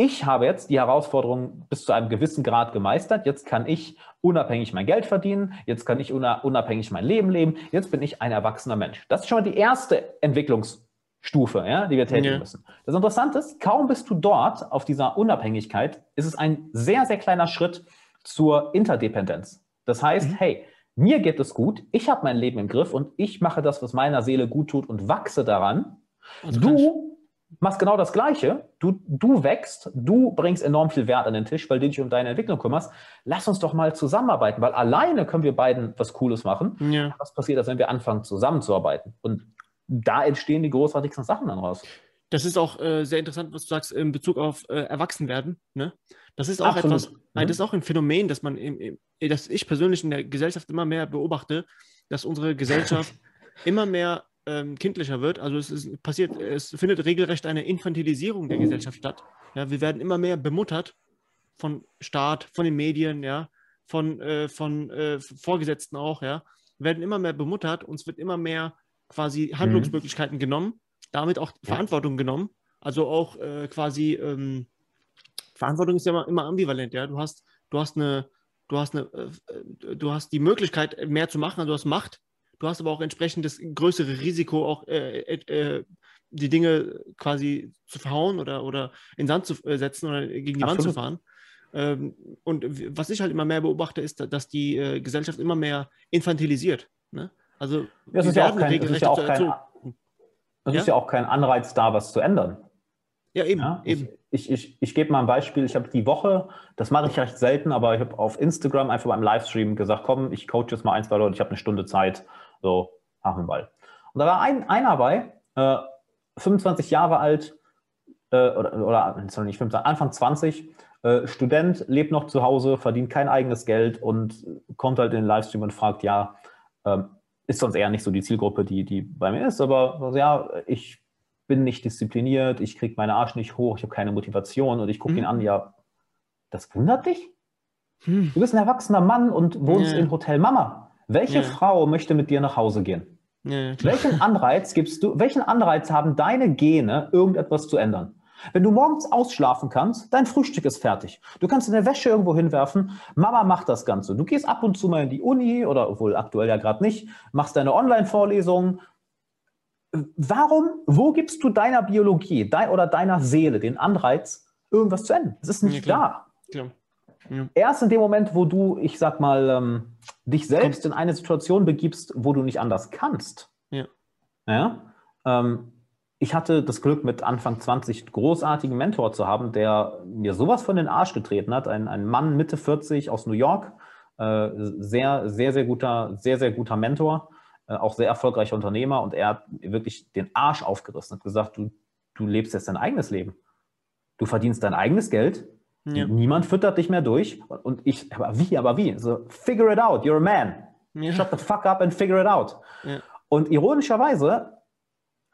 ich habe jetzt die Herausforderung bis zu einem gewissen Grad gemeistert. Jetzt kann ich unabhängig mein Geld verdienen. Jetzt kann ich unabhängig mein Leben leben. Jetzt bin ich ein erwachsener Mensch. Das ist schon mal die erste Entwicklungsstufe, ja, die wir tätigen ja. müssen. Das Interessante ist, kaum bist du dort auf dieser Unabhängigkeit, ist es ein sehr, sehr kleiner Schritt zur Interdependenz. Das heißt, mhm. hey, mir geht es gut, ich habe mein Leben im Griff und ich mache das, was meiner Seele gut tut und wachse daran. Also du machst genau das Gleiche. Du, du wächst, du bringst enorm viel Wert an den Tisch, weil du dich um deine Entwicklung kümmerst. Lass uns doch mal zusammenarbeiten, weil alleine können wir beiden was Cooles machen. Ja. Was passiert, als wenn wir anfangen zusammenzuarbeiten? Und da entstehen die großartigsten Sachen dann raus.
Das ist auch äh, sehr interessant, was du sagst in Bezug auf äh, Erwachsenwerden. Ne? Das ist auch Absolut. etwas, mhm. das ist auch ein Phänomen, dass man, im, im, dass ich persönlich in der Gesellschaft immer mehr beobachte, dass unsere Gesellschaft immer mehr ähm, kindlicher wird. Also es ist passiert, es findet regelrecht eine Infantilisierung der Gesellschaft statt. Ja, wir werden immer mehr bemuttert von Staat, von den Medien, ja, von, äh, von äh, Vorgesetzten auch, ja. Wir werden immer mehr bemuttert, uns wird immer mehr quasi Handlungsmöglichkeiten mhm. genommen, damit auch ja. Verantwortung genommen. Also auch äh, quasi ähm, Verantwortung ist ja immer, immer ambivalent, ja. Du hast, du hast eine, du hast eine, äh, du hast die Möglichkeit, mehr zu machen, also du hast Macht, Du hast aber auch entsprechend das größere Risiko, auch äh, äh, äh, die Dinge quasi zu verhauen oder, oder in Sand zu äh, setzen oder gegen die Absolut. Wand zu fahren. Ähm, und was ich halt immer mehr beobachte, ist, dass die äh, Gesellschaft immer mehr infantilisiert. Ne? Also
das ist, ja auch kein, das ist ja auch kein, das ja? ist ja auch kein Anreiz da, was zu ändern.
Ja, eben. Ja?
eben. Ich, ich, ich, ich gebe mal ein Beispiel. Ich habe die Woche, das mache ich recht selten, aber ich habe auf Instagram einfach beim Livestream gesagt, komm, ich coache jetzt mal ein, zwei Leute, ich habe eine Stunde Zeit so, Hafenball. Und da war ein, einer bei, äh, 25 Jahre alt, äh, oder, oder sorry, nicht 25, Anfang 20, äh, Student, lebt noch zu Hause, verdient kein eigenes Geld und kommt halt in den Livestream und fragt, ja, ähm, ist sonst eher nicht so die Zielgruppe, die, die bei mir ist, aber ja, ich bin nicht diszipliniert, ich kriege meine Arsch nicht hoch, ich habe keine Motivation und ich gucke mhm. ihn an, ja, das wundert dich? Hm. Du bist ein erwachsener Mann und wohnst ja. im Hotel Mama. Welche ja. Frau möchte mit dir nach Hause gehen? Ja, welchen Anreiz gibst du, welchen Anreiz haben deine Gene, irgendetwas zu ändern? Wenn du morgens ausschlafen kannst, dein Frühstück ist fertig. Du kannst deine Wäsche irgendwo hinwerfen. Mama macht das Ganze. Du gehst ab und zu mal in die Uni oder wohl aktuell ja gerade nicht, machst deine Online-Vorlesungen. Warum, wo gibst du deiner Biologie dein, oder deiner Seele den Anreiz, irgendwas zu ändern? Es ist nicht ja, da. Klar. Ja. Erst in dem Moment, wo du, ich sag mal, ähm, dich selbst in eine Situation begibst, wo du nicht anders kannst. Ja. ja ähm, ich hatte das Glück, mit Anfang 20 einen großartigen Mentor zu haben, der mir sowas von den Arsch getreten hat. Ein, ein Mann Mitte 40 aus New York, äh, sehr, sehr, sehr guter, sehr, sehr guter Mentor, äh, auch sehr erfolgreicher Unternehmer und er hat wirklich den Arsch aufgerissen und gesagt, du, du lebst jetzt dein eigenes Leben. Du verdienst dein eigenes Geld, ja. Niemand füttert dich mehr durch. Und ich, aber wie, aber wie? So, figure it out, you're a man. Ja. Shut the fuck up and figure it out. Ja. Und ironischerweise,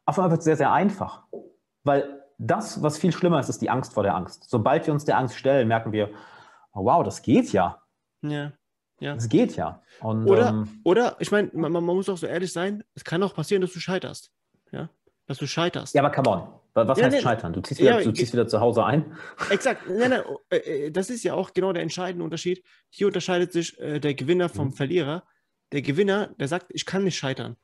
auf einmal wird es sehr, sehr einfach. Weil das, was viel schlimmer ist, ist die Angst vor der Angst. Sobald wir uns der Angst stellen, merken wir, oh, wow, das geht ja. ja. Ja. Es geht ja.
Und, oder, ähm, oder, ich meine, man, man, muss auch so ehrlich sein, es kann auch passieren, dass du scheiterst. Ja? Dass du scheiterst.
Ja, aber come on. Was ja, heißt nee, scheitern? Du ziehst, wieder, ja, du ziehst wieder zu Hause ein?
Exakt. Nein, nein, äh, äh, das ist ja auch genau der entscheidende Unterschied. Hier unterscheidet sich äh, der Gewinner vom mhm. Verlierer. Der Gewinner, der sagt, ich kann nicht scheitern.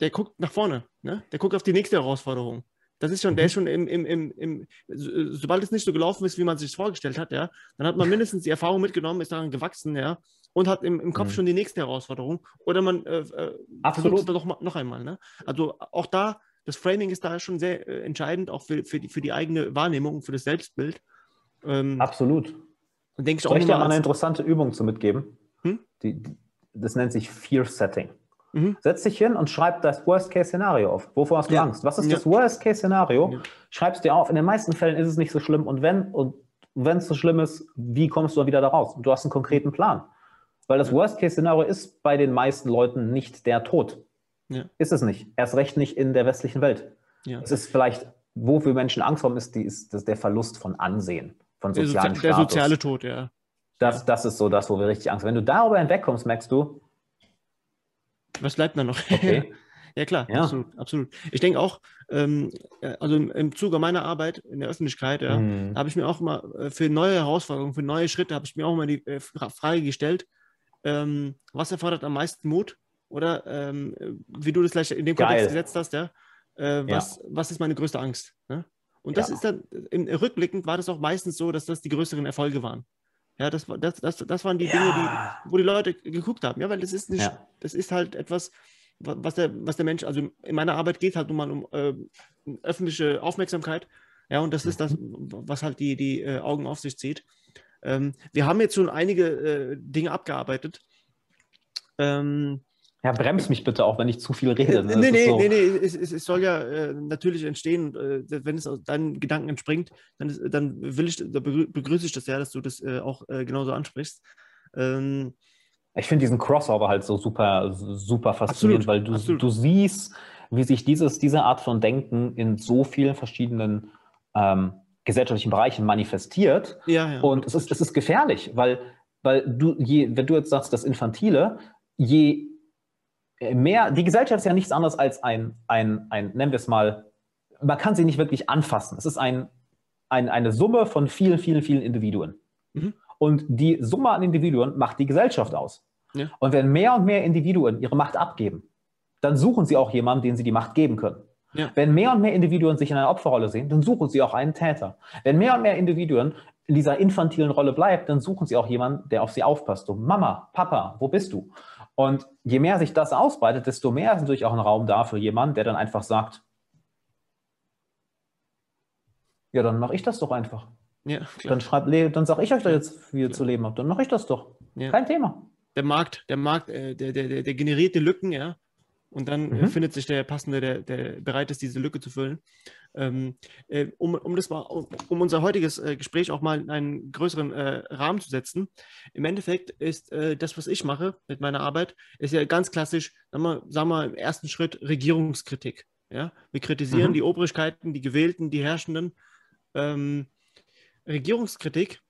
Der guckt nach vorne. Ne? Der guckt auf die nächste Herausforderung. Das ist schon, mhm. der ist schon im, im, im, im, sobald es nicht so gelaufen ist, wie man sich vorgestellt hat, ja, dann hat man mindestens die Erfahrung mitgenommen, ist daran gewachsen, ja, und hat im, im Kopf mhm. schon die nächste Herausforderung. Oder man äh, äh versucht es doch noch einmal. Ne? Also auch da, das Framing ist da schon sehr äh, entscheidend, auch für, für, die, für die eigene Wahrnehmung, für das Selbstbild.
Ähm, Absolut. Denke ich Soll ich dir mal eine interessante Übung zu mitgeben? Hm? Die, die, das nennt sich Fear Setting. Mhm. Setz dich hin und schreib das Worst-Case-Szenario auf. Wovor hast du ja. Angst? Was ist ja. das Worst-Case-Szenario? Ja. Schreib es dir auf. In den meisten Fällen ist es nicht so schlimm. Und wenn und wenn es so schlimm ist, wie kommst du wieder da raus? Du hast einen konkreten Plan. Weil das Worst-Case-Szenario ist bei den meisten Leuten nicht der Tod. Ist es nicht. Erst recht nicht in der westlichen Welt. Es ist vielleicht, wofür Menschen Angst haben, ist, die, ist das der Verlust von Ansehen, von sozialen
der, der soziale Tod, ja.
Das, das ist so das, wo wir richtig Angst haben. Wenn du darüber hinwegkommst, merkst du,
was bleibt da noch? Okay. ja, klar, ja. absolut. absolut. Ich denke auch, ähm, äh, also im, im, Zuge meiner Arbeit in der Öffentlichkeit, ja, mhm. habe ich mir auch mal äh, für neue Herausforderungen, für neue Schritte, habe ich mir auch mal die äh, Frage gestellt, ähm, was erfordert am meisten Mut? Oder ähm, wie du das gleich in dem Geil. Kontext gesetzt hast, ja, äh, was, ja. was ist meine größte Angst? Ne? Und das ja. ist dann, im, rückblickend war das auch meistens so, dass das die größeren Erfolge waren. Ja, das, das, das, das waren die ja. Dinge, die, wo die Leute geguckt haben. Ja, weil das ist nicht, ja. das ist halt etwas, was der, was der Mensch, also in meiner Arbeit geht halt nun mal um äh, öffentliche Aufmerksamkeit. Ja, und das ist das, mhm. was halt die, die äh, Augen auf sich zieht. Ähm, wir haben jetzt schon einige äh, Dinge abgearbeitet.
Ähm, ja, bremst mich bitte auch, wenn ich zu viel rede.
Ne? Nee, nee, so. nee, nee, es, es, soll ja äh, natürlich entstehen, äh, wenn es aus deinen Gedanken entspringt, dann, ist, dann will ich, da begrüße ich das ja, dass du das äh, auch äh, genauso ansprichst. Ähm,
ich finde diesen Crossover halt so super, super faszinierend, absolut, weil du, du siehst, wie sich dieses, diese Art von Denken in so vielen verschiedenen ähm, gesellschaftlichen Bereichen manifestiert. Ja, ja, Und es ist, es ist gefährlich, weil, weil du, je, wenn du jetzt sagst, das Infantile, je äh, mehr, die Gesellschaft ist ja nichts anderes als ein, ein, ein nennen wir es mal, man kann sie nicht wirklich anfassen. Es ist ein, ein, eine Summe von vielen, vielen, vielen Individuen. Mhm. Und die Summe an Individuen macht die Gesellschaft aus. Ja. Und wenn mehr und mehr Individuen ihre Macht abgeben, dann suchen sie auch jemanden, den sie die Macht geben können. Ja. Wenn mehr und mehr Individuen sich in einer Opferrolle sehen, dann suchen sie auch einen Täter. Wenn mehr und mehr Individuen in dieser infantilen Rolle bleiben, dann suchen sie auch jemanden, der auf sie aufpasst. So, Mama, Papa, wo bist du? Und je mehr sich das ausbreitet, desto mehr ist natürlich auch ein Raum da für jemanden, der dann einfach sagt, ja, dann mache ich das doch einfach. Ja, dann schreibt, dann sage ich euch da jetzt, wie ihr ja. zu leben habt. Dann mache ich das doch. Ja. Kein Thema.
Der Markt, der Markt, äh, der, der, der generiert die Lücken, ja. Und dann äh, mhm. findet sich der Passende, der, der bereit ist, diese Lücke zu füllen. Ähm, äh, um, um, das mal, um unser heutiges äh, Gespräch auch mal in einen größeren äh, Rahmen zu setzen. Im Endeffekt ist äh, das, was ich mache mit meiner Arbeit, ist ja ganz klassisch, sagen wir, sagen wir im ersten Schritt Regierungskritik. Ja? Wir kritisieren mhm. die Obrigkeiten, die Gewählten, die Herrschenden. Ähm, Regierungskritik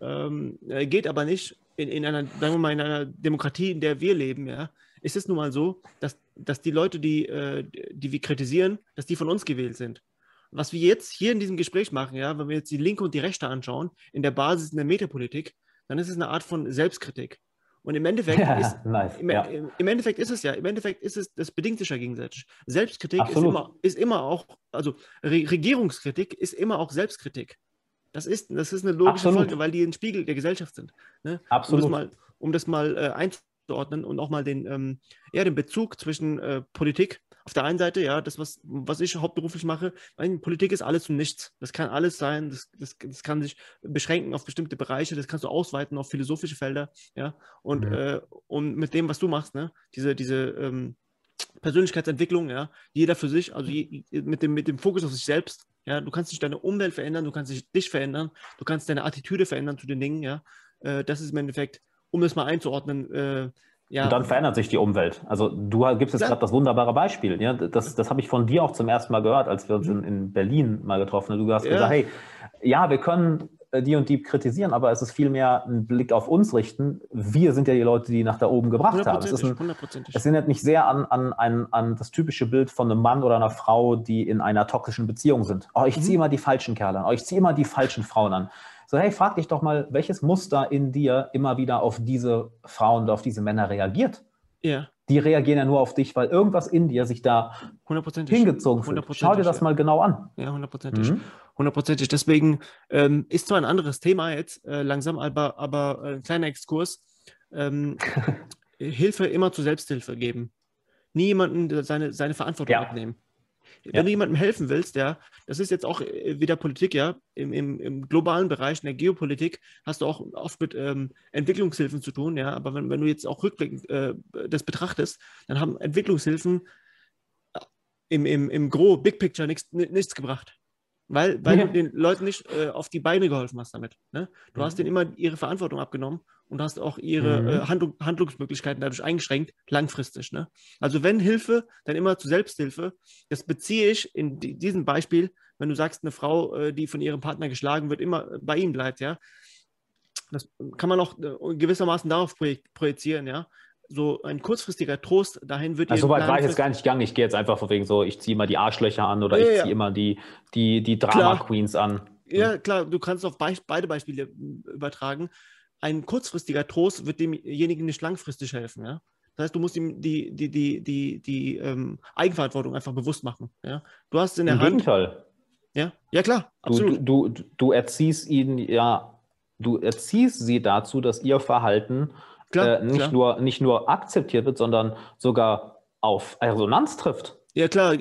ähm, äh, geht aber nicht in, in einer, sagen wir mal, in einer Demokratie, in der wir leben, ja, ist es nun mal so, dass, dass die Leute, die, äh, die wir kritisieren, dass die von uns gewählt sind. Was wir jetzt hier in diesem Gespräch machen, ja, wenn wir jetzt die Linke und die Rechte anschauen, in der Basis in der Metapolitik, dann ist es eine Art von Selbstkritik. Und im Endeffekt, ja, ist, nice, im, ja. im, Endeffekt ist es ja, im Endeffekt ist es, das bedingt sich ja gegenseitig. Selbstkritik ist immer, ist immer auch, also Re Regierungskritik ist immer auch Selbstkritik. Das ist, das ist eine logische Absolut. Folge, weil die ein Spiegel der Gesellschaft sind. Ne?
Absolut.
Um das mal, um das mal äh, einzuführen einzuordnen und auch mal den, ähm, ja, den Bezug zwischen äh, Politik auf der einen Seite, ja, das, was, was ich hauptberuflich mache, meine, Politik ist alles und nichts. Das kann alles sein, das, das, das kann sich beschränken auf bestimmte Bereiche, das kannst du ausweiten auf philosophische Felder, ja. Und, mhm. äh, und mit dem, was du machst, ne, diese, diese ähm, Persönlichkeitsentwicklung, ja, jeder für sich, also je, mit, dem, mit dem Fokus auf sich selbst, ja, du kannst nicht deine Umwelt verändern, du kannst dich, dich verändern, du kannst deine Attitüde verändern zu den Dingen, ja. Äh, das ist im Endeffekt um das mal einzuordnen. Äh,
ja. Und dann verändert sich die Umwelt. Also du gibst jetzt ja. gerade das wunderbare Beispiel. Ja? Das, das habe ich von dir auch zum ersten Mal gehört, als wir uns in, in Berlin mal getroffen haben. Du hast ja. gesagt, hey, ja, wir können äh, die und die kritisieren, aber es ist vielmehr ein Blick auf uns richten. Wir sind ja die Leute, die nach da oben gebracht haben. Es, ist ein, es erinnert mich sehr an, an, an, an das typische Bild von einem Mann oder einer Frau, die in einer toxischen Beziehung sind. Oh, ich ziehe mhm. immer die falschen Kerle an. Oh, ich ziehe immer die falschen Frauen an. So, hey, frag dich doch mal, welches Muster in dir immer wieder auf diese Frauen oder auf diese Männer reagiert?
Ja.
Die reagieren ja nur auf dich, weil irgendwas in dir sich da hingezogen fühlt. Schau dir das mal genau an.
Ja, hundertprozentig. Mhm. Hundertprozentig. Deswegen ähm, ist zwar ein anderes Thema jetzt äh, langsam, aber, aber äh, ein kleiner Exkurs. Ähm, Hilfe immer zur Selbsthilfe geben. Nie jemanden seine, seine Verantwortung ja. abnehmen. Wenn ja. du jemandem helfen willst, ja, das ist jetzt auch äh, wieder Politik, ja, im, im, im globalen Bereich, in der Geopolitik, hast du auch oft mit ähm, Entwicklungshilfen zu tun, ja, aber wenn, wenn du jetzt auch rückblickend äh, das betrachtest, dann haben Entwicklungshilfen äh, im, im, im Gro, Big Picture nichts, nichts gebracht. Weil, weil ja. du den Leuten nicht äh, auf die Beine geholfen hast damit. Ne? Du mhm. hast denen immer ihre Verantwortung abgenommen und hast auch ihre mhm. äh, Handlung, Handlungsmöglichkeiten dadurch eingeschränkt, langfristig. Ne? Also wenn Hilfe, dann immer zu Selbsthilfe. Das beziehe ich in die, diesem Beispiel, wenn du sagst, eine Frau, äh, die von ihrem Partner geschlagen wird, immer bei ihm bleibt, ja. Das kann man auch äh, gewissermaßen darauf projizieren, ja so ein kurzfristiger Trost dahin wird
also so weit war ich jetzt gar nicht gegangen. Ich gehe jetzt einfach von wegen so, ich ziehe immer die Arschlöcher an oder ja, ich ziehe ja. immer die, die, die Drama-Queens an.
Ja, klar, du kannst auf be beide Beispiele übertragen. Ein kurzfristiger Trost wird demjenigen nicht langfristig helfen, ja. Das heißt, du musst ihm die, die, die, die, die ähm, Eigenverantwortung einfach bewusst machen. Ja? Du hast in der
Im
Hand.
Gegenteil.
Ja, ja klar,
absolut. Du, du, du erziehst ihn, ja, du erziehst sie dazu, dass ihr Verhalten klar, äh, nicht, klar. Nur, nicht nur akzeptiert wird, sondern sogar auf Resonanz trifft.
Ja klar,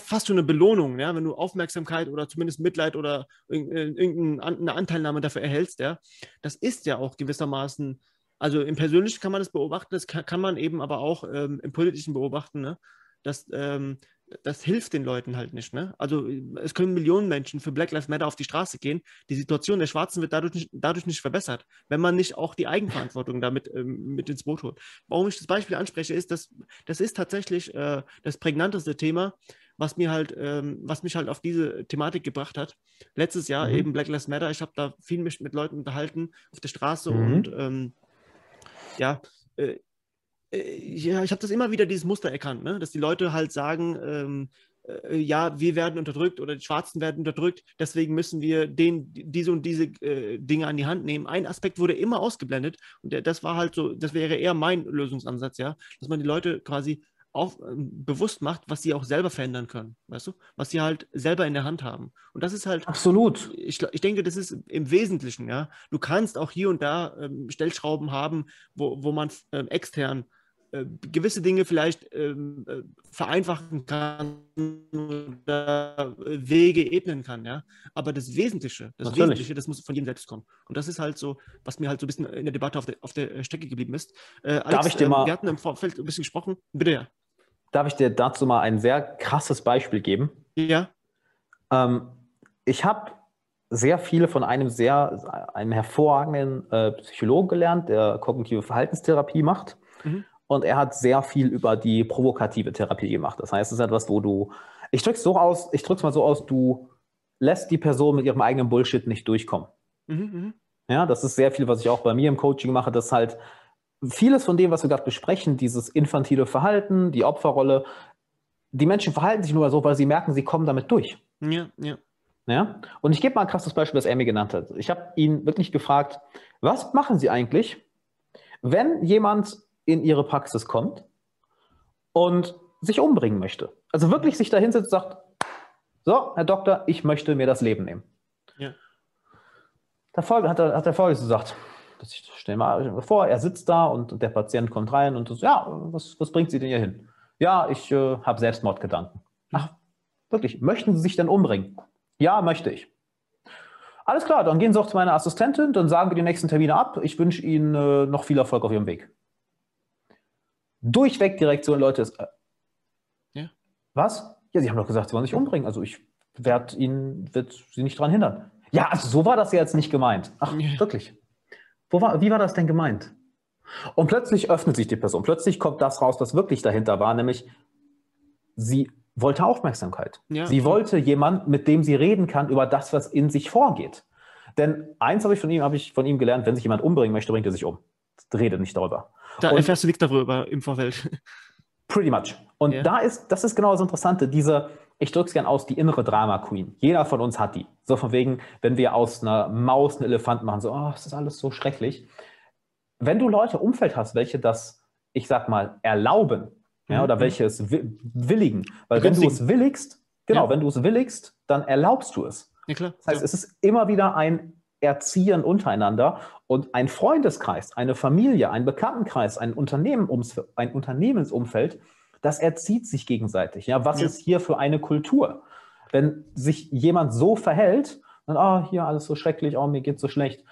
fast schon eine Belohnung, ja, wenn du Aufmerksamkeit oder zumindest Mitleid oder äh, irgendeine Anteilnahme dafür erhältst, ja. Das ist ja auch gewissermaßen, also im Persönlichen kann man das beobachten, das kann, man eben aber auch ähm, im Politischen beobachten, ne? dass ähm, das hilft den Leuten halt nicht. Ne? Also es können Millionen Menschen für Black Lives Matter auf die Straße gehen. Die Situation der Schwarzen wird dadurch nicht, dadurch nicht verbessert, wenn man nicht auch die Eigenverantwortung damit ähm, mit ins Boot holt. Warum ich das Beispiel anspreche, ist, dass das ist tatsächlich äh, das prägnanteste Thema, was mir halt, ähm, was mich halt auf diese Thematik gebracht hat. Letztes Jahr mhm. eben Black Lives Matter. Ich habe da viel mich mit Leuten unterhalten auf der Straße mhm. und ähm, ja, äh, ja, ich habe das immer wieder dieses Muster erkannt, ne? dass die Leute halt sagen, ähm, äh, ja, wir werden unterdrückt oder die Schwarzen werden unterdrückt, deswegen müssen wir den, diese und diese äh, Dinge an die Hand nehmen. Ein Aspekt wurde immer ausgeblendet und der, das war halt so, das wäre eher mein Lösungsansatz, ja, dass man die Leute quasi auch ähm, bewusst macht, was sie auch selber verändern können, weißt du, was sie halt selber in der Hand haben. Und das ist halt
absolut.
Ich, ich denke, das ist im Wesentlichen, ja. Du kannst auch hier und da ähm, Stellschrauben haben, wo, wo man ähm, extern äh, gewisse Dinge vielleicht ähm, äh, vereinfachen kann oder Wege ebnen kann, ja. Aber das Wesentliche, das Natürlich. Wesentliche, das muss von jedem selbst kommen. Und das ist halt so, was mir halt so ein bisschen in der Debatte auf der, auf der Strecke geblieben ist.
Äh, Alex, Darf ich dir mal,
wir hatten im Vorfeld ein bisschen gesprochen. Bitte ja.
Darf ich dir dazu mal ein sehr krasses Beispiel geben?
Ja.
Ähm, ich habe sehr viele von einem sehr, einem hervorragenden äh, Psychologen gelernt, der kognitive Verhaltenstherapie macht. Mhm. Und er hat sehr viel über die provokative Therapie gemacht. Das heißt, es ist etwas, wo du, ich drück's so aus, ich drück's mal so aus, du lässt die Person mit ihrem eigenen Bullshit nicht durchkommen. Mhm, mhm. ja, das ist sehr viel, was ich auch bei mir im Coaching mache, dass halt vieles von dem, was wir gerade besprechen, dieses infantile Verhalten, die Opferrolle, die Menschen verhalten sich nur so, weil sie merken, sie kommen damit durch.
Ja, ja.
Ja? Und ich gebe mal ein krasses Beispiel, das er mir genannt hat. Ich habe ihn wirklich gefragt, was machen Sie eigentlich, wenn jemand in ihre Praxis kommt und sich umbringen möchte. Also wirklich sich da hinsetzt und sagt, so, Herr Doktor, ich möchte mir das Leben nehmen. Ja. Der Folge, hat, er, hat der Folgendes gesagt. Ich stelle mal vor, er sitzt da und der Patient kommt rein und so, ja, was, was bringt Sie denn hier hin? Ja, ich äh, habe Selbstmordgedanken. Ach, wirklich, möchten Sie sich denn umbringen? Ja, möchte ich. Alles klar, dann gehen Sie auch zu meiner Assistentin, dann sagen wir die nächsten Termine ab. Ich wünsche Ihnen äh, noch viel Erfolg auf Ihrem Weg durchweg Direktion, Leute. Ist, äh, ja. Was? Ja, sie haben doch gesagt, sie wollen sich umbringen. Also ich werde ihnen, wird sie nicht daran hindern. Ja, also so war das ja jetzt nicht gemeint. Ach, ja. wirklich. War, wie war das denn gemeint? Und plötzlich öffnet sich die Person. Plötzlich kommt das raus, was wirklich dahinter war, nämlich sie wollte Aufmerksamkeit. Ja. Sie wollte jemanden, mit dem sie reden kann über das, was in sich vorgeht. Denn eins habe ich von ihm, habe ich von ihm gelernt, wenn sich jemand umbringen möchte, bringt er sich um. Redet nicht darüber.
Da und erfährst du nichts darüber im Vorfeld.
Pretty much. Und ja. da ist, das ist genau das Interessante, diese, ich drücke es gern aus, die innere Drama Queen. Jeder von uns hat die. So von wegen, wenn wir aus einer Maus einen Elefanten machen, so, oh, es ist alles so schrecklich. Wenn du Leute im Umfeld hast, welche das, ich sag mal, erlauben, ja, oder mhm. welche es willigen, weil wenn du es willigst, genau, ja. wenn du es willigst, dann erlaubst du es. Ja, klar. Das heißt, ja. es ist immer wieder ein Erziehen untereinander und ein Freundeskreis, eine Familie, ein Bekanntenkreis, ein, Unternehmen, ein Unternehmensumfeld, das erzieht sich gegenseitig. Ja, was ja. ist hier für eine Kultur? Wenn sich jemand so verhält, dann, oh, hier alles so schrecklich, oh, mir geht so schlecht.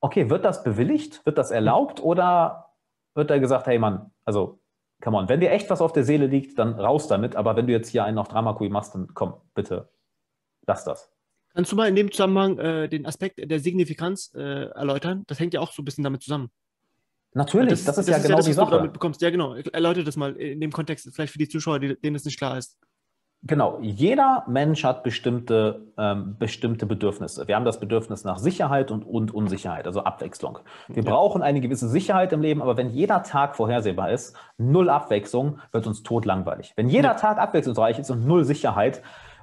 Okay, wird das bewilligt? Wird das erlaubt? Oder wird da gesagt, hey Mann, also, come on, wenn dir echt was auf der Seele liegt, dann raus damit. Aber wenn du jetzt hier einen auf Drama Queen machst, dann komm, bitte, lass das.
Kannst du mal in dem Zusammenhang äh, den Aspekt der Signifikanz äh, erläutern? Das hängt ja auch so ein bisschen damit zusammen.
Natürlich, das, das ist, das ja ist genau ja das, die Sache. Du damit
bekommst. Ja, genau. Erläutere das mal in dem Kontext, vielleicht für die Zuschauer, denen es nicht klar ist.
Genau, jeder Mensch hat bestimmte, ähm, bestimmte Bedürfnisse. Wir haben das Bedürfnis nach Sicherheit und, und Unsicherheit, also Abwechslung. Wir ja. brauchen eine gewisse Sicherheit im Leben, aber wenn jeder Tag vorhersehbar ist, null Abwechslung, wird uns totlangweilig. Wenn jeder ja. Tag abwechslungsreich ist und null Sicherheit,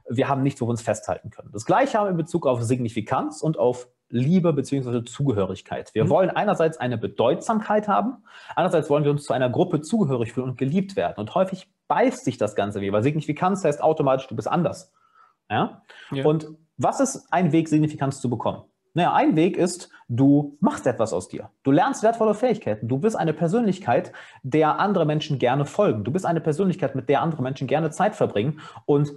wir haben nichts, wo wir uns festhalten können. Das gleiche haben wir in Bezug auf Signifikanz und auf Liebe bzw. Zugehörigkeit. Wir mhm. wollen einerseits eine Bedeutsamkeit haben, andererseits wollen wir uns zu einer Gruppe zugehörig fühlen und geliebt werden. Und häufig beißt sich das Ganze wie, weil Signifikanz heißt automatisch, du bist anders. Ja? ja? Und was ist ein Weg, Signifikanz zu bekommen? Naja, ein Weg ist, du machst etwas aus dir. Du lernst wertvolle Fähigkeiten. Du bist eine Persönlichkeit, der andere Menschen gerne folgen. Du bist eine Persönlichkeit, mit der andere Menschen gerne Zeit verbringen. Und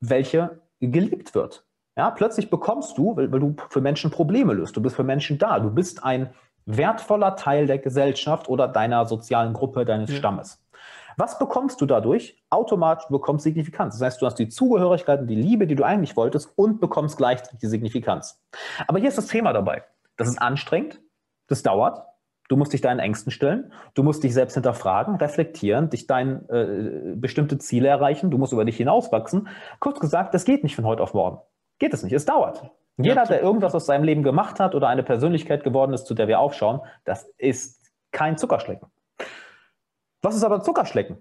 welche geliebt wird. Ja, plötzlich bekommst du, weil, weil du für Menschen Probleme löst, du bist für Menschen da, du bist ein wertvoller Teil der Gesellschaft oder deiner sozialen Gruppe, deines ja. Stammes. Was bekommst du dadurch? Automatisch, du bekommst Signifikanz. Das heißt, du hast die Zugehörigkeit und die Liebe, die du eigentlich wolltest und bekommst gleichzeitig die Signifikanz. Aber hier ist das Thema dabei. Das ist anstrengend, das dauert, Du musst dich deinen Ängsten stellen, du musst dich selbst hinterfragen, reflektieren, dich dein äh, bestimmte Ziele erreichen, du musst über dich hinauswachsen. Kurz gesagt, das geht nicht von heute auf morgen. Geht es nicht, es dauert. Jeder, der irgendwas aus seinem Leben gemacht hat oder eine Persönlichkeit geworden ist, zu der wir aufschauen, das ist kein Zuckerschlecken. Was ist aber Zuckerschlecken?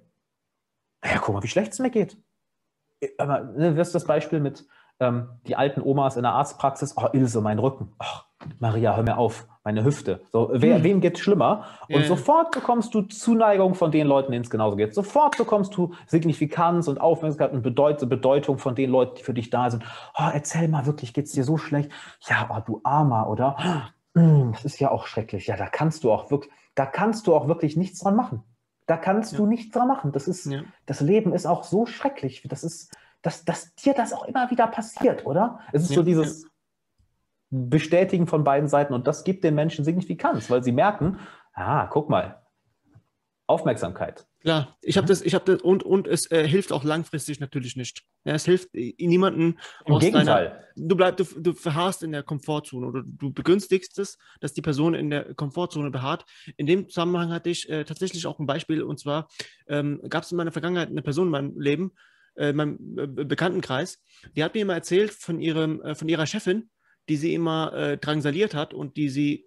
Ja, guck mal, wie schlecht es mir geht. Aber, ne, wirst das Beispiel mit ähm, die alten Omas in der Arztpraxis, oh Ilse, mein Rücken. Oh, Maria, hör mir auf, meine Hüfte. So, wer, hm. Wem geht es schlimmer? Und ja. sofort bekommst du Zuneigung von den Leuten, denen es genauso geht. Sofort bekommst du Signifikanz und Aufmerksamkeit und Bedeut Bedeutung von den Leuten, die für dich da sind. Oh, erzähl mal wirklich, geht es dir so schlecht? Ja, oh, du Armer, oder? Hm, das ist ja auch schrecklich. Ja, da kannst du auch wirklich, da kannst du auch wirklich nichts dran machen. Da kannst ja. du nichts dran machen. Das ist, ja. das Leben ist auch so schrecklich. Das ist, dass, dass dir das auch immer wieder passiert, oder? Es ist so dieses, Bestätigen von beiden Seiten und das gibt den Menschen Signifikanz, weil sie merken, ah, guck mal, Aufmerksamkeit.
Ja, ich habe das, ich habe das und und es äh, hilft auch langfristig natürlich nicht. Ja, es hilft niemanden.
Im Gegenteil.
Deiner, du bleibst, du, du verharrst in der Komfortzone oder du begünstigst es, dass die Person in der Komfortzone beharrt. In dem Zusammenhang hatte ich äh, tatsächlich auch ein Beispiel und zwar ähm, gab es in meiner Vergangenheit eine Person in meinem Leben, äh, in meinem äh, Bekanntenkreis, die hat mir immer erzählt von ihrem, äh, von ihrer Chefin, die sie immer äh, drangsaliert hat und die sie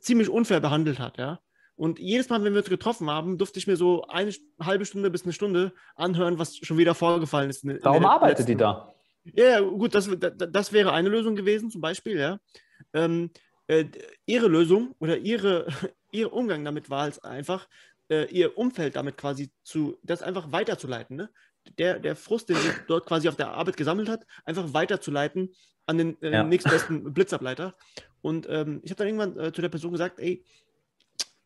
ziemlich unfair behandelt hat, ja. Und jedes Mal, wenn wir uns getroffen haben, durfte ich mir so eine halbe Stunde bis eine Stunde anhören, was schon wieder vorgefallen ist.
Warum arbeitet letzten... die da?
Ja, gut, das, das wäre eine Lösung gewesen, zum Beispiel, ja. Ähm, äh, ihre Lösung oder ihre, ihr Umgang damit war es einfach, äh, ihr Umfeld damit quasi zu, das einfach weiterzuleiten. Ne? Der, der Frust, den sie dort quasi auf der Arbeit gesammelt hat, einfach weiterzuleiten an den äh, ja. nächstbesten Blitzableiter. Und ähm, ich habe dann irgendwann äh, zu der Person gesagt, ey,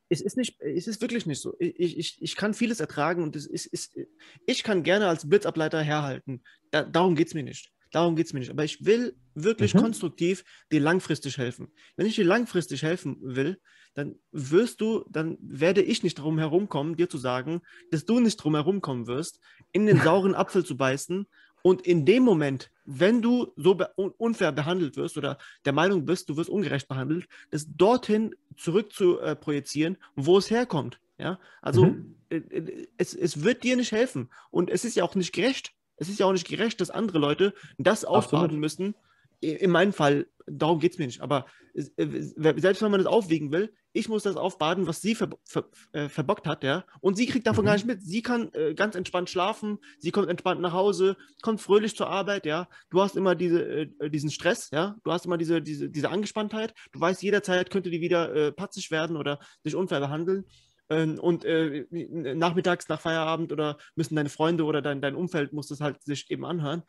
es ist nicht, es ist wirklich nicht so. Ich, ich, ich kann vieles ertragen und es ist, ist, ich kann gerne als Blitzableiter herhalten. Da, darum geht es mir nicht. Darum geht es mir nicht. Aber ich will wirklich mhm. konstruktiv dir langfristig helfen. Wenn ich dir langfristig helfen will, dann wirst du, dann werde ich nicht drum herumkommen, dir zu sagen, dass du nicht drum herumkommen wirst, in den sauren Apfel zu beißen und in dem Moment, wenn du so be unfair behandelt wirst oder der Meinung bist, du wirst ungerecht behandelt, das dorthin zurück zu äh, projizieren, wo es herkommt. Ja, also mhm. äh, äh es, es wird dir nicht helfen. Und es ist ja auch nicht gerecht. Es ist ja auch nicht gerecht, dass andere Leute das ausbaden müssen. In meinem Fall darum geht es mir nicht. Aber äh, selbst wenn man das aufwiegen will, ich muss das aufbaden, was sie ver, ver, äh, verbockt hat, ja. Und sie kriegt davon mhm. gar nicht mit. Sie kann äh, ganz entspannt schlafen, sie kommt entspannt nach Hause, kommt fröhlich zur Arbeit, ja. Du hast immer diese, äh, diesen Stress, ja. Du hast immer diese, diese, diese Angespanntheit. Du weißt, jederzeit könnte die wieder äh, patzig werden oder sich unfair behandeln. Ähm, und äh, nachmittags nach Feierabend oder müssen deine Freunde oder dein, dein Umfeld muss das halt sich eben anhören.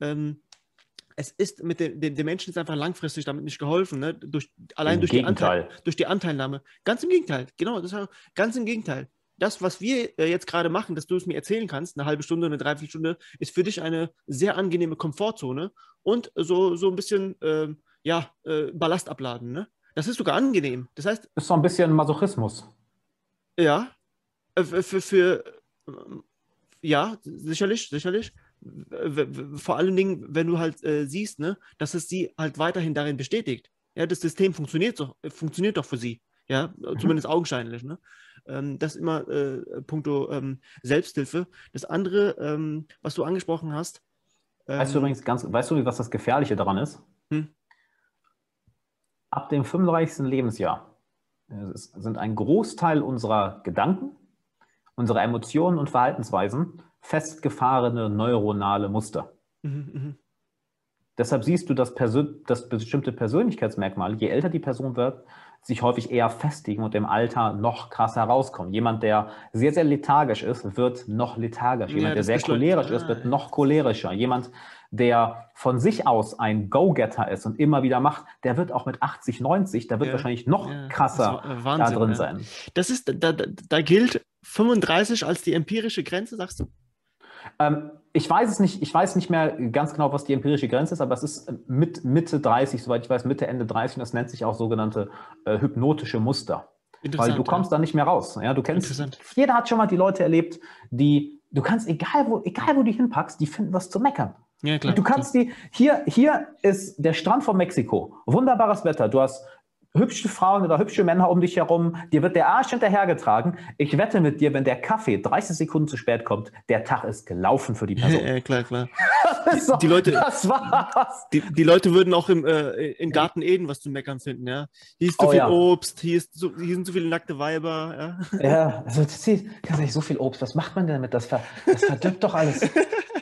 Ähm, es ist mit dem, dem, dem, Menschen ist einfach langfristig damit nicht geholfen, ne? durch, allein durch die, Anteil, durch die Anteilnahme. Ganz im Gegenteil, genau, das ganz im Gegenteil. Das, was wir äh, jetzt gerade machen, dass du es mir erzählen kannst, eine halbe Stunde, eine Dreiviertelstunde, ist für dich eine sehr angenehme Komfortzone und so, so ein bisschen äh, ja, äh, Ballast abladen. Ne? Das ist sogar angenehm. Das heißt.
Ist so ein bisschen Masochismus.
Ja, äh, für, für, für ja, sicherlich, sicherlich vor allen Dingen, wenn du halt äh, siehst, ne, dass es sie halt weiterhin darin bestätigt. Ja, das System funktioniert doch, funktioniert doch für sie. Ja, mhm. zumindest augenscheinlich. Ne? Ähm, das immer äh, puncto ähm, Selbsthilfe. Das andere, ähm, was du angesprochen hast.
weißt du ähm, übrigens ganz, weißt du, was das Gefährliche daran ist? Hm? Ab dem 35. Lebensjahr sind ein Großteil unserer Gedanken, unserer Emotionen und Verhaltensweisen festgefahrene neuronale Muster. Mhm, mh. Deshalb siehst du, dass, dass, bestimmte Persönlichkeitsmerkmale, je älter die Person wird, sich häufig eher festigen und im Alter noch krasser herauskommen. Jemand, der sehr, sehr lethargisch ist, wird noch lethargischer. Jemand, ja, der sehr cholerisch ist, wird noch cholerischer. Jemand, der von sich aus ein Go-Getter ist und immer wieder macht, der wird auch mit 80, 90, der wird ja, wahrscheinlich noch ja, krasser Wahnsinn, da drin sein.
Das ist, da, da gilt 35 als die empirische Grenze, sagst du?
Ähm, ich weiß es nicht, ich weiß nicht mehr ganz genau, was die empirische Grenze ist, aber es ist mit Mitte 30, soweit ich weiß, Mitte, Ende 30 und das nennt sich auch sogenannte äh, hypnotische Muster. Weil du kommst ja. da nicht mehr raus. Ja, du kennst, jeder hat schon mal die Leute erlebt, die, du kannst, egal wo, egal wo du hinpackst, die finden was zu meckern. Ja, klar. Du kannst die, hier, hier ist der Strand von Mexiko. Wunderbares Wetter. Du hast hübsche Frauen oder hübsche Männer um dich herum, dir wird der Arsch hinterhergetragen. Ich wette mit dir, wenn der Kaffee 30 Sekunden zu spät kommt, der Tag ist gelaufen für die Person.
Ja, klar, klar. so, die, Leute, das war's. Die, die, Leute würden auch im, äh, in Garten Eden was zu meckern finden, ja. Hier ist zu oh, viel ja. Obst, hier, ist so, hier sind zu viele nackte Weiber,
ja. Ja, also das ist, so viel Obst, was macht man denn damit? Das, ver, das verdirbt doch alles.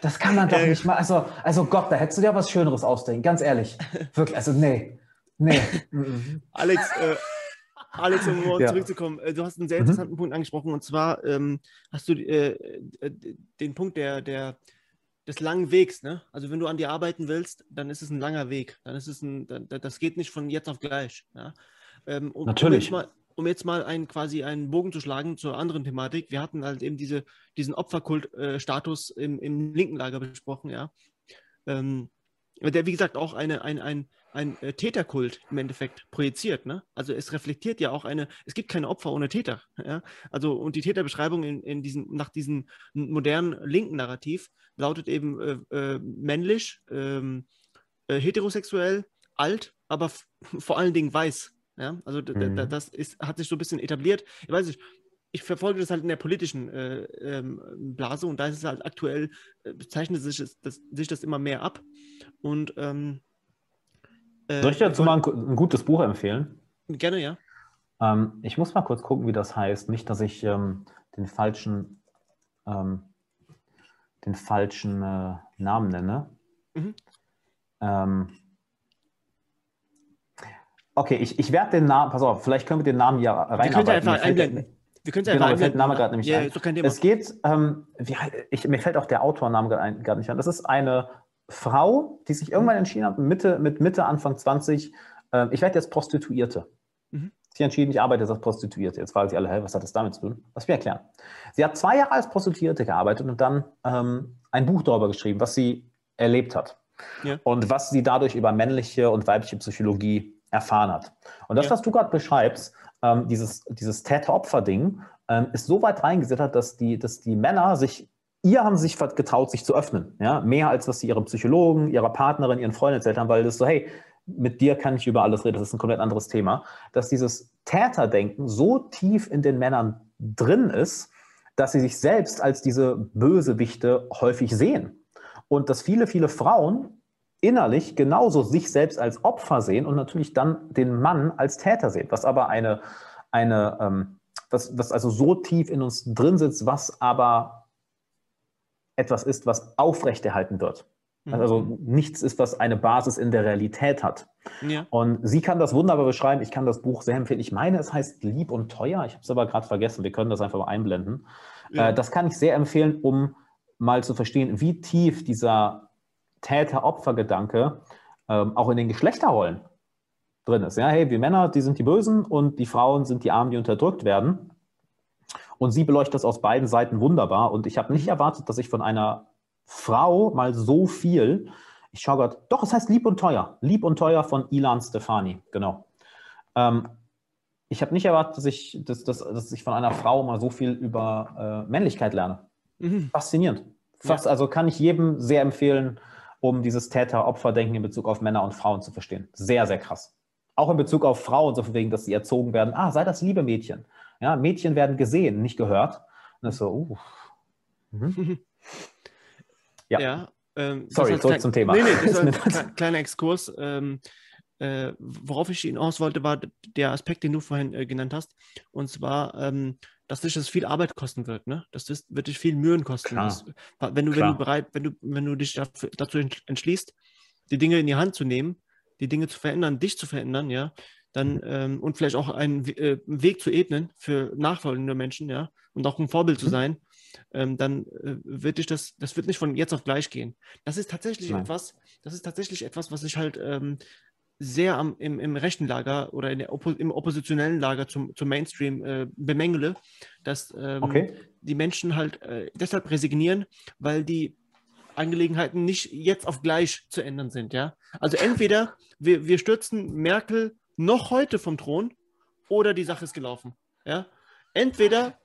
Das kann man doch nicht mal. Also, also Gott, da hättest du dir was Schöneres ausdenken, ganz ehrlich. Wirklich, also nee. Nee.
Alex, äh, Alex, um ja. zurückzukommen, äh, du hast einen sehr mhm. interessanten mhm. Punkt angesprochen und zwar ähm, hast du äh, äh, den Punkt der, der, des langen Wegs. Ne? Also, wenn du an dir arbeiten willst, dann ist es ein langer Weg. Dann ist es ein, das geht nicht von jetzt auf gleich. Ja?
Ähm, um, Natürlich.
Um jetzt, mal, um jetzt mal einen, quasi einen Bogen zu schlagen zur anderen Thematik, wir hatten halt eben diese, diesen Opferkult-Status äh, im, im linken Lager besprochen, ja. Ähm, der, wie gesagt, auch eine, ein, ein, ein äh, Täterkult im Endeffekt projiziert. Ne? Also es reflektiert ja auch eine, es gibt keine Opfer ohne Täter. Ja? Also und die Täterbeschreibung in, in diesen, nach diesem modernen linken Narrativ lautet eben äh, äh, männlich, ähm, äh, heterosexuell, alt, aber vor allen Dingen weiß. Ja? Also mhm. das ist, hat sich so ein bisschen etabliert. Ich weiß nicht, ich verfolge das halt in der politischen äh, ähm, Blase und da ist es halt aktuell, äh, bezeichnet sich das, sich das immer mehr ab. Und ähm,
äh, Soll ich dir dazu mal ein, ein, gutes Buch empfehlen?
Gerne, ja.
Ähm, ich muss mal kurz gucken, wie das heißt. Nicht, dass ich ähm, den falschen, ähm, den falschen äh, Namen nenne. Mhm. Ähm, okay, ich, ich werde den Namen, pass auf, vielleicht können wir den Namen hier reinarbeiten. Wir einfach einblenden. Wir können es genau, mir fällt der Name gerade nämlich ja, ein. Es geht, ähm, wie, ich, mir fällt auch der Autorname gerade nicht an. Das ist eine Frau, die sich irgendwann entschieden hat, Mitte, mit Mitte, Anfang 20, äh, ich werde jetzt Prostituierte. Mhm. Sie entschieden, ich arbeite jetzt als Prostituierte. Jetzt fragen Sie alle, hey, was hat das damit zu tun? Lass mich erklären. Sie hat zwei Jahre als Prostituierte gearbeitet und dann ähm, ein Buch darüber geschrieben, was sie erlebt hat. Ja. Und was sie dadurch über männliche und weibliche Psychologie erfahren hat. Und das, ja. was du gerade beschreibst, ähm, dieses, dieses Täter-Opfer-Ding, ähm, ist so weit reingesittert, dass die, dass die Männer sich, ihr haben sich getraut, sich zu öffnen. Ja? Mehr als was sie ihrem Psychologen, ihrer Partnerin, ihren Freunden erzählt haben, weil das so, hey, mit dir kann ich über alles reden, das ist ein komplett anderes Thema. Dass dieses Täterdenken so tief in den Männern drin ist, dass sie sich selbst als diese Bösewichte häufig sehen. Und dass viele, viele Frauen innerlich genauso sich selbst als Opfer sehen und natürlich dann den Mann als Täter sehen, was aber eine, eine ähm, was, was also so tief in uns drin sitzt, was aber etwas ist, was aufrechterhalten wird. Mhm. Also nichts ist, was eine Basis in der Realität hat. Ja. Und sie kann das wunderbar beschreiben. Ich kann das Buch sehr empfehlen. Ich meine, es heißt Lieb und Teuer. Ich habe es aber gerade vergessen. Wir können das einfach mal einblenden. Ja. Äh, das kann ich sehr empfehlen, um mal zu verstehen, wie tief dieser Täter-Opfer-Gedanke ähm, auch in den Geschlechterrollen drin ist. Ja, hey, wir Männer, die sind die Bösen und die Frauen sind die Armen, die unterdrückt werden. Und sie beleuchtet das aus beiden Seiten wunderbar. Und ich habe nicht erwartet, dass ich von einer Frau mal so viel, ich schaue gerade, doch, es heißt Lieb und Teuer. Lieb und Teuer von Ilan Stefani, genau. Ähm, ich habe nicht erwartet, dass ich, dass, dass, dass ich von einer Frau mal so viel über äh, Männlichkeit lerne. Mhm. Faszinierend. Fast, ja. Also kann ich jedem sehr empfehlen, um dieses Täter-Opfer-Denken in Bezug auf Männer und Frauen zu verstehen. Sehr, sehr krass. Auch in Bezug auf Frauen, so von wegen, dass sie erzogen werden. Ah, sei das liebe Mädchen. Ja, Mädchen werden gesehen, nicht gehört. Und das so, uh. Mhm.
Ja. ja
ähm, Sorry, zurück zum Thema.
Nee, nee, das ist ein kleiner Exkurs. Ähm, äh, worauf ich hinaus wollte, war der Aspekt, den du vorhin äh, genannt hast. Und zwar, ähm, dass dich das viel Arbeit kosten wird, ne? Das ist, wird dich viel Mühen kosten. Das, wenn, du, wenn du bereit, wenn du, wenn du dich dafür, dazu entschließt, die Dinge in die Hand zu nehmen, die Dinge zu verändern, dich zu verändern, ja, dann ähm, und vielleicht auch einen, äh, Weg zu ebnen für nachfolgende Menschen, ja, und auch ein Vorbild zu mhm. sein, ähm, dann äh, wird dich das, das wird nicht von jetzt auf gleich gehen. Das ist tatsächlich Nein. etwas, das ist tatsächlich etwas, was ich halt ähm, sehr am, im, im rechten Lager oder Oppo im oppositionellen Lager zum, zum Mainstream äh, bemängele, dass ähm, okay. die Menschen halt äh, deshalb resignieren, weil die Angelegenheiten nicht jetzt auf gleich zu ändern sind. Ja? Also entweder wir, wir stürzen Merkel noch heute vom Thron oder die Sache ist gelaufen. Ja? Entweder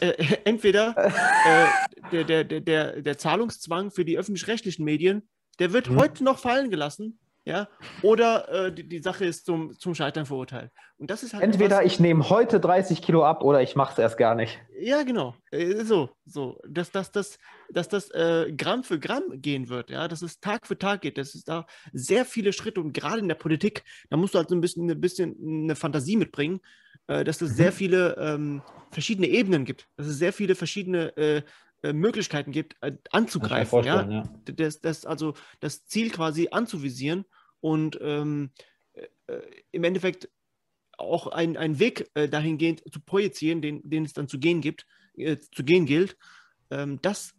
äh, äh entweder äh, der, der, der, der Zahlungszwang für die öffentlich-rechtlichen Medien, der wird hm. heute noch fallen gelassen ja, oder äh, die, die, Sache ist zum, zum Scheitern verurteilt. Und das ist halt
Entweder was, ich nehme heute 30 Kilo ab oder ich mache es erst gar nicht.
Ja, genau. Äh, so, so. Dass, dass, dass, dass das äh, Gramm für Gramm gehen wird, ja, dass es Tag für Tag geht, dass es da sehr viele Schritte und gerade in der Politik, da musst du halt so ein bisschen, ein bisschen eine Fantasie mitbringen, äh, dass es mhm. sehr viele ähm, verschiedene Ebenen gibt, dass es sehr viele verschiedene äh, äh, Möglichkeiten gibt, äh, anzugreifen. Ja? ja? Das, das, also das Ziel quasi anzuvisieren und ähm, äh, im Endeffekt auch einen Weg äh, dahingehend zu projizieren, den, den es dann zu gehen gibt, äh, zu gehen gilt. Ähm, das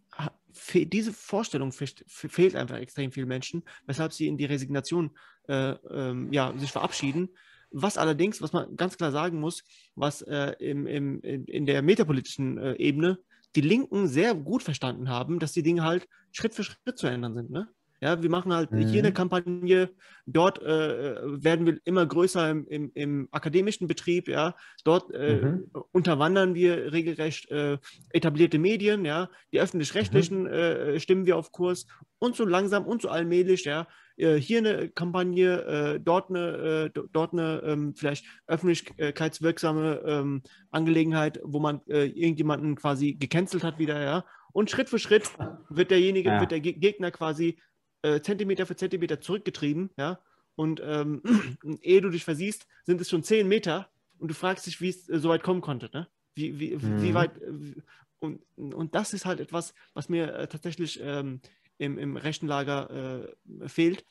diese Vorstellung fehlt einfach extrem vielen Menschen, weshalb sie in die Resignation äh, ähm, ja, sich verabschieden. Was allerdings, was man ganz klar sagen muss, was im, im, in der metapolitischen Ebene die Linken sehr gut verstanden haben, dass die Dinge halt Schritt für Schritt zu ändern sind. Ne? Ja, wir machen halt mhm. hier eine Kampagne, dort äh, werden wir immer größer im, im, im akademischen Betrieb, ja, dort äh, mhm. unterwandern wir regelrecht äh, etablierte Medien, ja, die öffentlich-rechtlichen mhm. Äh, stimmen wir auf Kurs und so langsam und so allmählich, ja, äh, hier eine Kampagne, äh, dort eine, dort eine ähm, vielleicht öffentlichkeitswirksame ähm, Angelegenheit, wo man irgendjemanden quasi gecancelt hat wieder, ja, und Schritt für Schritt wird derjenige, ja. wird der Gegner quasi äh, Zentimeter für Zentimeter zurückgetrieben, ja. Und ähm, ehe du dich versiehst, sind es schon zehn Meter und du fragst dich, wie es äh, so weit kommen konnte, ne? Wie, wie, mhm. wie weit. Äh, und, und das ist halt etwas, was mir äh, tatsächlich ähm, im, im rechten Lager äh, fehlt.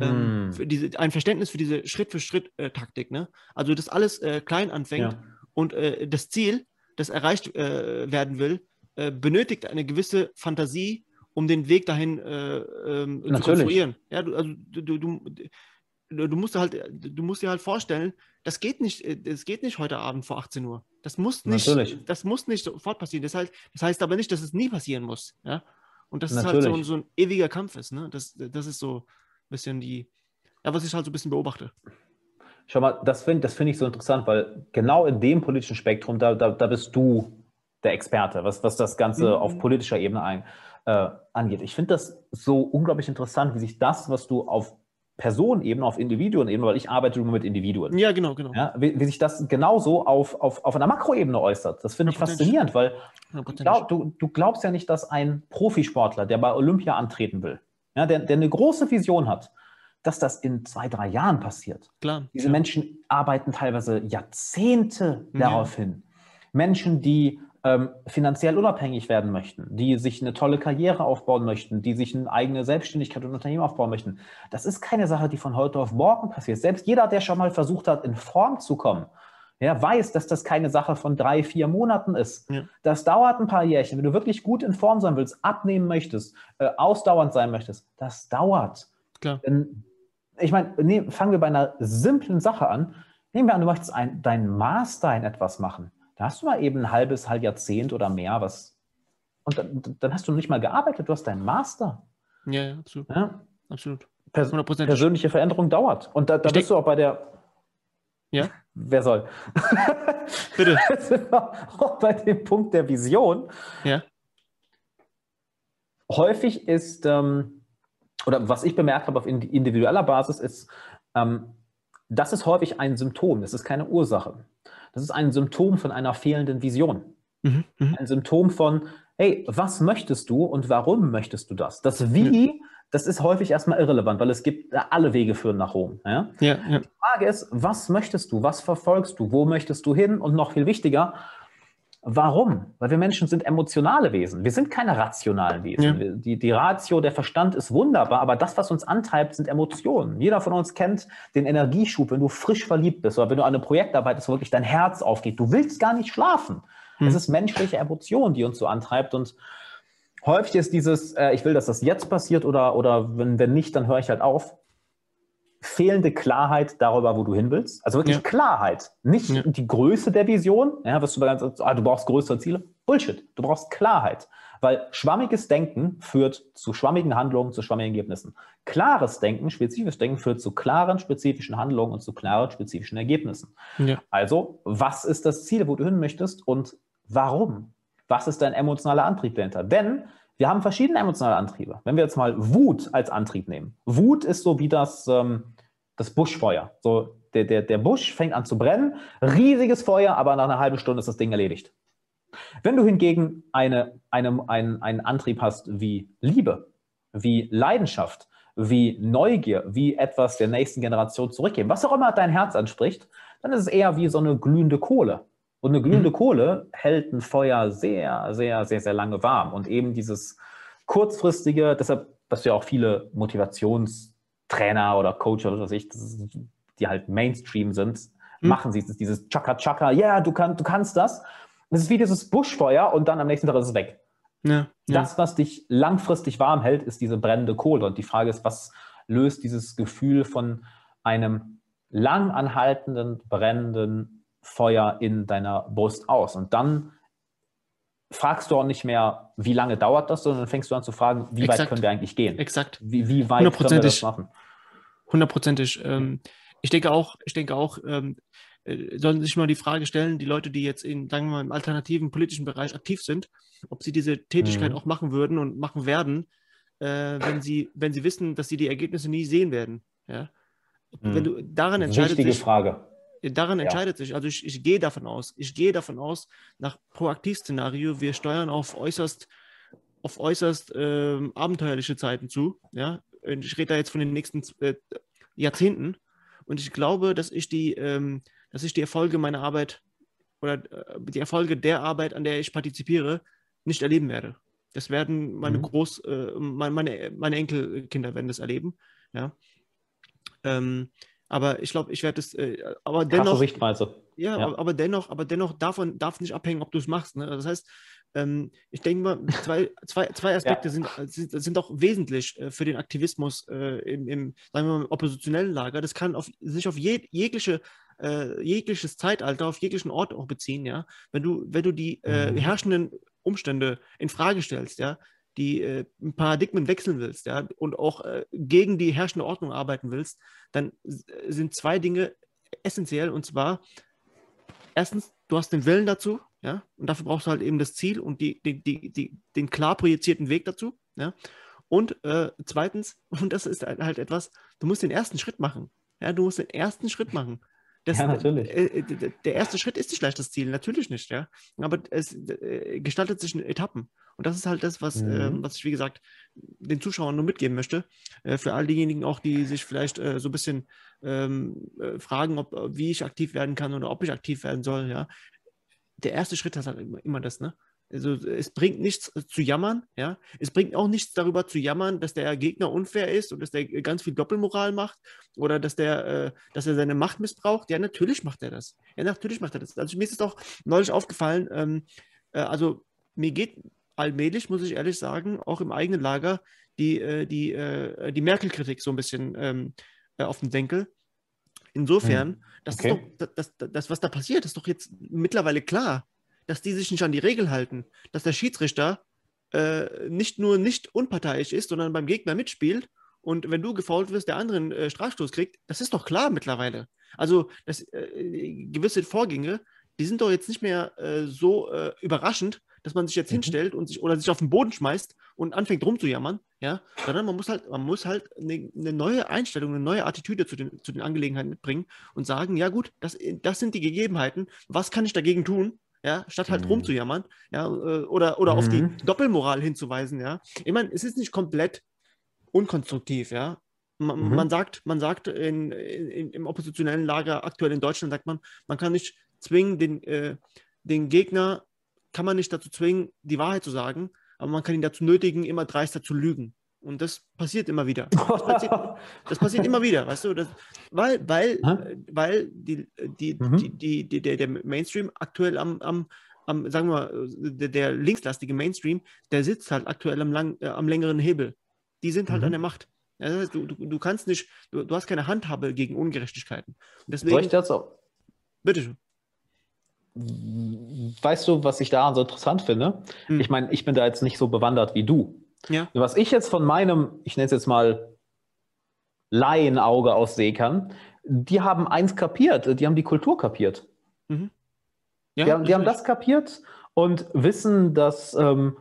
Ähm, hm. diese, ein Verständnis für diese Schritt-für-Schritt-Taktik. Ne? Also, dass alles äh, klein anfängt ja. und äh, das Ziel, das erreicht äh, werden will, benötigt eine gewisse Fantasie um den Weg dahin äh, ähm, zu konstruieren. Ja, du, also, du, du, du, du musst halt, du musst dir halt vorstellen, das geht nicht, äh, das geht nicht heute Abend vor 18 Uhr. Das muss nicht, Natürlich. das muss nicht sofort passieren. Das, halt, das heißt aber nicht, dass es nie passieren muss. Ja? Und das Natürlich. ist halt so, so ein ewiger Kampf ist. Ne? Das, das ist so ein bisschen die, ja, was ich halt so ein bisschen beobachte.
Schau mal, das finde das find ich so interessant, weil genau in dem politischen Spektrum, da, da, da bist du der Experte, was, was das Ganze mhm. auf politischer Ebene ein, äh, angeht. Ich finde das so unglaublich interessant, wie sich das, was du auf Personenebene, auf Individuenebene, weil ich arbeite nur mit Individuen.
Ja, genau, genau. Ja,
wie, wie, sich das genauso auf, auf, auf einer Makroebene äußert. Das finde ich faszinierend, weil glaub, du, du glaubst ja nicht, dass ein Profisportler, der bei Olympia antreten will, ja, der, der eine große Vision hat, dass das in zwei, drei Jahren passiert.
Klar.
Diese
klar.
Menschen arbeiten teilweise Jahrzehnte darauf hin. Menschen, die ähm, finanziell unabhängig werden möchten, die sich eine tolle Karriere aufbauen möchten, die sich eine eigene Selbstständigkeit und Unternehmen aufbauen möchten. Das ist keine Sache, die von heute auf morgen passiert. Selbst jeder, der schon mal versucht hat, in Form zu kommen, ja, weiß, dass das keine Sache von drei, vier Monaten ist.
Ja.
Das dauert ein paar Jährchen. Wenn du wirklich gut in Form sein willst, abnehmen möchtest, äh, ausdauernd sein möchtest, das dauert.
Klar.
Denn, ich meine, nee, fangen wir bei einer simplen Sache an. Nehmen wir an, du möchtest ein, deinen Master in etwas machen. Da hast du mal eben ein halbes, halb Jahrzehnt oder mehr, was. Und dann, dann hast du nicht mal gearbeitet, du hast deinen Master.
Ja, ja, absolut.
Ja?
absolut.
Pers
100%.
persönliche Veränderung dauert. Und da, da bist du auch bei der.
Ja?
Wer soll?
Bitte.
Auch bei dem Punkt der Vision.
Ja.
Häufig ist, ähm, oder was ich bemerkt habe auf indi- individueller Basis, ist, ähm, das ist häufig ein Symptom, das ist keine Ursache. Das ist ein Symptom von einer fehlenden Vision.
Mhm. Mhm.
Ein Symptom von, hey, was möchtest du und warum möchtest du das? Das Wie, das ist häufig erstmal irrelevant, weil es gibt, alle Wege führen nach Rom. Ja?
Ja, ja.
Die Frage ist, was möchtest du? Was verfolgst du? Wo möchtest du hin? Und noch viel wichtiger, warum? Weil wir Menschen sind emotionale Wesen. Wir sind keine rationalen Wesen.
Ja.
Die, die Ratio, der Verstand ist wunderbar, aber das, was uns antreibt, sind Emotionen. Jeder von uns kennt den Energieschub, wenn du frisch verliebt bist oder wenn du an einem Projekt arbeitest, wo wirklich dein Herz aufgeht. Du willst gar nicht schlafen.
Hm.
Es ist menschliche Emotion, die uns so antreibt und häufig ist dieses, äh, ich will, dass das jetzt passiert oder, oder wenn, wenn nicht, dann höre ich halt auf. Fehlende Klarheit darüber, wo du hin willst. Also wirklich
Ja.
Klarheit. Nicht
Ja.
die Größe der Vision. Ja, was du ganz, ah, du brauchst größere Ziele. Bullshit. Du brauchst Klarheit. Weil schwammiges Denken führt zu schwammigen Handlungen, zu schwammigen Ergebnissen. Klares Denken, spezifisches Denken führt zu klaren, spezifischen Handlungen und zu klaren, spezifischen Ergebnissen.
ja.
Also, was ist das Ziel, wo du hin möchtest und warum? Was ist dein emotionaler Antrieb dahinter? Denn wir haben verschiedene emotionale Antriebe. Wenn wir jetzt mal Wut als Antrieb nehmen. Wut ist so wie das, ähm, das Buschfeuer. So, der, der, der Busch fängt an zu brennen, riesiges Feuer, aber nach einer halben Stunde ist das Ding erledigt. Wenn du hingegen eine, eine, einen, einen Antrieb hast wie Liebe, wie Leidenschaft, wie Neugier, wie etwas der nächsten Generation zurückgeben, was auch immer dein Herz anspricht, dann ist es eher wie so eine glühende Kohle. Und eine glühende Kohle hält ein Feuer sehr, sehr, sehr, sehr lange warm. Und eben dieses kurzfristige, deshalb, dass wir auch viele Motivationstrainer oder Coach oder was weiß ich, die halt Mainstream sind,
Hm.
machen sie es, dieses Chaka Chaka, ja, du, kann, du kannst das. Es ist wie dieses Buschfeuer und dann am nächsten Tag ist es weg.
Ja, ja.
Das, was dich langfristig warm hält, ist diese brennende Kohle. Und die Frage ist, was löst dieses Gefühl von einem lang anhaltenden, brennenden Feuer in deiner Brust aus? Und dann fragst du auch nicht mehr, wie lange dauert das, sondern fängst du an zu fragen, wie weit
Exakt.
können wir eigentlich gehen?
Exakt.
Wie, wie weit können wir das machen?
Hundertprozentig. Ähm, ich denke auch, ich denke auch, ähm, äh, sollen sich mal die Frage stellen, die Leute, die jetzt in, sagen wir mal, im alternativen politischen Bereich aktiv sind, ob sie diese Tätigkeit
Mhm.
auch machen würden und machen werden, äh, wenn sie, wenn sie wissen, dass sie die Ergebnisse nie sehen werden. Ja? Wenn
Mhm.
du daran entscheidet
Wichtige Frage.
Daran
Ja.
entscheidet sich, also ich, ich gehe davon aus, ich gehe davon aus, nach Proaktivszenario, wir steuern auf äußerst, auf äußerst ähm, abenteuerliche Zeiten zu. Ja? Und ich rede da jetzt von den nächsten äh, Jahrzehnten. Und ich glaube, dass ich die, ähm, dass ich die Erfolge meiner Arbeit oder äh, die Erfolge der Arbeit, an der ich partizipiere, nicht erleben werde. Das werden meine
Mhm.
Groß, äh, meine, meine, meine Enkelkinder werden das erleben. Ja. Ähm, aber ich glaube, ich werde es, äh, aber
Krasse
dennoch,
Sichtweise.
ja,
Ja.
Aber, aber dennoch, aber dennoch davon darf nicht abhängen, ob du es machst. Ne? Das heißt, ähm, ich denke mal, zwei, zwei, zwei Aspekte sind, sind, sind auch wesentlich äh, für den Aktivismus äh, im, im, sagen wir mal, im oppositionellen Lager. Das kann auf, sich auf jeg, jegliche, äh, jegliches Zeitalter, auf jeglichen Ort auch beziehen, ja. Wenn du, wenn du die äh,
Mhm.
herrschenden Umstände in Frage stellst, ja, die äh, Paradigmen wechseln willst, ja, und auch äh, gegen die herrschende Ordnung arbeiten willst, dann s- sind zwei Dinge essentiell, und zwar erstens, du hast den Willen dazu, ja, und dafür brauchst du halt eben das Ziel und die, die, die, die, den klar projizierten Weg dazu, ja. Und äh, zweitens, und das ist halt halt etwas, du musst den ersten Schritt machen. Ja, du musst den ersten Schritt machen. Das, ja, natürlich. Äh, der erste Schritt ist nicht leicht das Ziel, natürlich nicht, ja. Aber es äh, gestaltet sich in Etappen. Und das ist halt das, was, mhm. äh, was ich, wie gesagt, den Zuschauern nur mitgeben möchte. Äh, für all diejenigen auch, die sich vielleicht äh, so ein bisschen ähm, äh, fragen, ob, wie ich aktiv werden kann oder ob ich aktiv werden soll, ja. Der erste Schritt ist halt immer, immer das, ne? Also es bringt nichts zu jammern, ja. Es bringt auch nichts darüber zu jammern, dass der Gegner unfair ist und dass der ganz viel Doppelmoral macht oder dass der, äh, dass er seine Macht missbraucht. Ja, natürlich macht er das. Ja, natürlich macht er das. Also mir ist es auch neulich aufgefallen, ähm, äh, also mir geht allmählich, muss ich ehrlich sagen, auch im eigenen Lager die, äh, die, äh, die Merkel-Kritik so ein bisschen ähm, äh, auf den Senkel. Insofern, hm. das okay. ist doch, das, das, das, was da passiert, ist doch jetzt mittlerweile klar dass die sich nicht an die Regel halten, dass der Schiedsrichter äh, nicht nur nicht unparteiisch ist, sondern beim Gegner mitspielt und wenn du gefault wirst, der anderen äh, Strafstoß kriegt, das ist doch klar mittlerweile. Also das, äh, gewisse Vorgänge, die sind doch jetzt nicht mehr äh, so äh, überraschend, dass man sich jetzt mhm. hinstellt und sich oder sich auf den Boden schmeißt und anfängt rumzujammern, ja, sondern man muss halt, man muss halt eine, eine, neue Einstellung, eine neue Attitüde zu den, zu den Angelegenheiten mitbringen und sagen, ja gut, das, das sind die Gegebenheiten, was kann ich dagegen tun? Ja, statt halt mhm. rumzujammern, ja, äh, oder, oder mhm. auf die mhm. Doppelmoral hinzuweisen, ja. Ich meine, es ist nicht komplett unkonstruktiv, ja. Man, mhm. man sagt, man sagt in, in, im oppositionellen Lager aktuell in Deutschland, sagt man, man kann nicht zwingen, den, äh, den Gegner, kann man nicht dazu zwingen, die Wahrheit zu sagen, aber man kann ihn dazu nötigen, immer dreister zu lügen. Und das passiert immer wieder. Das passiert, das passiert immer wieder, weißt du? Das, weil weil, weil die, die, mhm. die, die, die, der, der Mainstream aktuell am, am, am sagen wir mal, der, der, linkslastige Mainstream, der sitzt halt aktuell am, lang, äh, am längeren Hebel. Die sind halt mhm. an der Macht. Ja, du, du, du kannst nicht, du, du hast keine Handhabe gegen Ungerechtigkeiten. Und deswegen,
Soll ich das auch?
Bitte schön.
Weißt du, was ich da so interessant finde? Hm. Ich meine, ich bin da jetzt nicht so bewandert wie du.
Ja.
Was ich jetzt von meinem, ich nenne es jetzt mal Laienauge aus sehen kann, die haben eins kapiert, die haben die Kultur kapiert. Mhm. Ja, die, haben, die haben, das kapiert und wissen, dass ähm,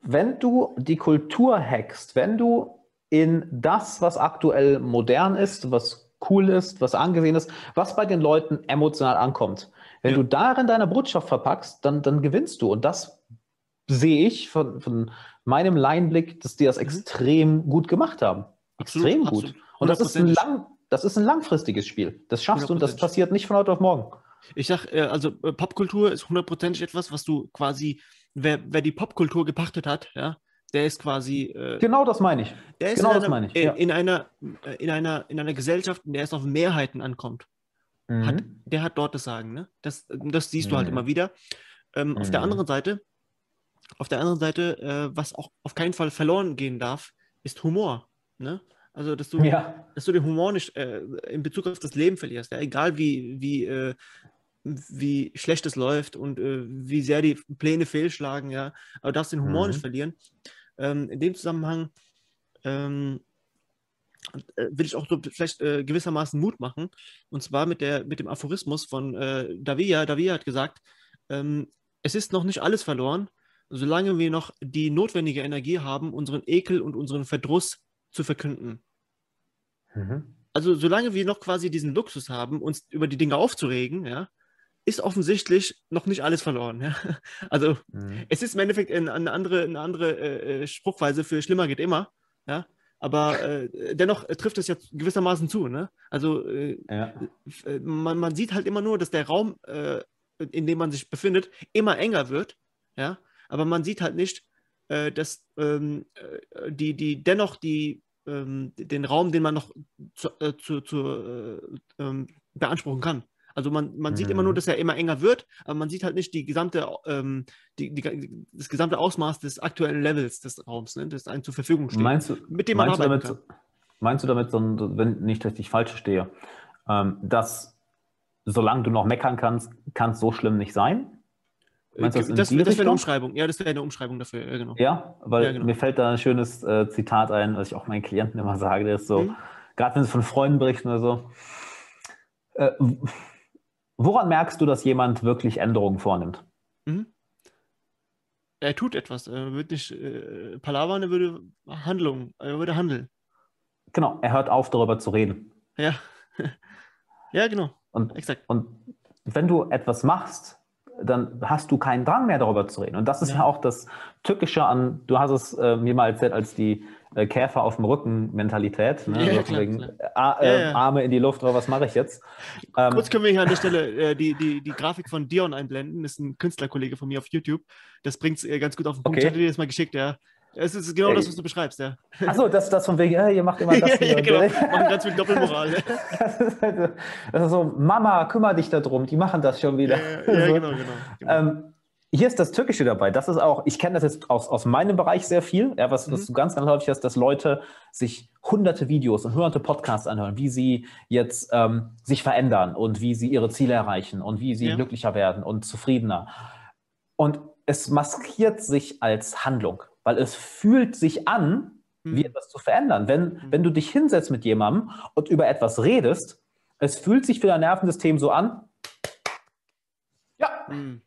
wenn du die Kultur hackst, wenn du in das, was aktuell modern ist, was cool ist, was angesehen ist, was bei den Leuten emotional ankommt, wenn ja. du darin deine Botschaft verpackst, dann, dann gewinnst du. Und das sehe ich von, von meinem Laienblick, dass die das mhm. extrem gut gemacht haben. Extrem absolut, gut. Absolut. Und das ist, ein lang, das ist ein langfristiges Spiel. Das schaffst du und das passiert nicht von heute auf morgen.
Ich sag, äh, also äh, Popkultur ist hundertprozentig etwas, was du quasi, wer, wer die Popkultur gepachtet hat, ja, der ist quasi.
Äh, genau das meine ich.
Der ist
genau
in, einer, ich, ja. in, einer, in, einer, in einer Gesellschaft, in der es auf Mehrheiten ankommt. Mhm. Hat, der hat dort das Sagen. Ne? Das, das siehst mhm. du halt mhm. immer wieder. Ähm, mhm. Auf der mhm. anderen Seite auf der anderen Seite, äh, was auch auf keinen Fall verloren gehen darf, ist Humor. Ne? Also, dass du, ja. dass du den Humor nicht äh, in Bezug auf das Leben verlierst. Ja? Egal wie, wie, äh, wie schlecht es läuft und äh, wie sehr die Pläne fehlschlagen, ja. Aber du darfst den Humor mhm. nicht verlieren. Ähm, in dem Zusammenhang ähm, äh, will ich auch so vielleicht äh, gewissermaßen Mut machen. Und zwar mit, der, mit dem Aphorismus von äh, Davia. Davia hat gesagt, ähm, es ist noch nicht alles verloren, solange wir noch die notwendige Energie haben, unseren Ekel und unseren Verdruss zu verkünden. Mhm. Also solange wir noch quasi diesen Luxus haben, uns über die Dinge aufzuregen, ja, ist offensichtlich noch nicht alles verloren. Ja? Also mhm. es ist im Endeffekt eine, andere, eine andere äh, äh, Spruchweise für schlimmer geht immer, ja. Aber äh, dennoch trifft es ja gewissermaßen zu. Ne? Also äh, ja. Äh, man, man, sieht halt immer nur, dass der Raum, äh, in dem man sich befindet, immer enger wird. Ja? Aber man sieht halt nicht, äh, dass ähm, äh, die, die dennoch die, ähm, den Raum, den man noch zu, äh, zu, zu äh, ähm, beanspruchen kann. Also man, man mhm. sieht immer nur, mhm. dass er immer enger wird, aber man sieht halt nicht die gesamte, ähm, die, die, das gesamte Ausmaß des aktuellen Levels des Raums, ne, das einem zur Verfügung steht.
Meinst du,
mit dem man
meinst arbeiten damit, kann. Meinst du damit, wenn nicht, dass ich falsch stehe, ähm, dass solange du noch meckern kannst, kann es so schlimm nicht sein?
Meinst du das, das, das wäre eine Umschreibung. Ja, das wäre eine Umschreibung dafür, ja, genau.
Ja, weil ja, genau. mir fällt da ein schönes äh, Zitat ein, was ich auch meinen Klienten immer sage, der ist so, mhm. gerade wenn sie von Freunden berichten oder so, äh, woran merkst du, dass jemand wirklich Änderungen vornimmt? Mhm.
Er tut etwas, er wird nicht äh, palavern, er würde Handlung, er würde handeln.
Genau, er hört auf, darüber zu reden.
Ja. ja, genau.
Und, Exakt. und wenn du etwas machst, dann hast du keinen Drang mehr darüber zu reden. Und das ist ja, ja auch das Tückische an, du hast es äh, mir mal erzählt, als die äh, Käfer auf dem Rücken Mentalität. Ne? Ja, klar, wegen, klar. Äh, Arme in die Luft, oder was mache ich jetzt?
Ähm, Kurz können wir hier an der Stelle äh, die, die, die Grafik von Dion einblenden. Das ist ein Künstlerkollege von mir auf YouTube. Das bringt es äh, ganz gut auf den Punkt. Okay. Ich hatte dir das mal geschickt, ja. Es ist genau das, was du beschreibst, ja.
Achso, das, das von wegen, äh, ihr macht immer das. ja, genau,
machen ganz viel Doppelmoral.
das, ist halt, das ist so, Mama, kümmere dich darum, die machen das schon wieder.
Ja, ja genau, genau. genau.
Ähm, hier ist das Türkische dabei. Das ist auch, ich kenne das jetzt aus, aus meinem Bereich sehr viel. Ja, was, mhm. was du ganz, ganz häufig hast, dass Leute sich hunderte Videos und hunderte Podcasts anhören, wie sie jetzt ähm, sich verändern und wie sie ihre Ziele erreichen und wie sie ja. glücklicher werden und zufriedener. Und es maskiert sich als Handlung, weil es fühlt sich an, mhm. wie etwas zu verändern. Wenn, mhm. wenn du dich hinsetzt mit jemandem und über etwas redest, es fühlt sich für dein Nervensystem so an, ja, mhm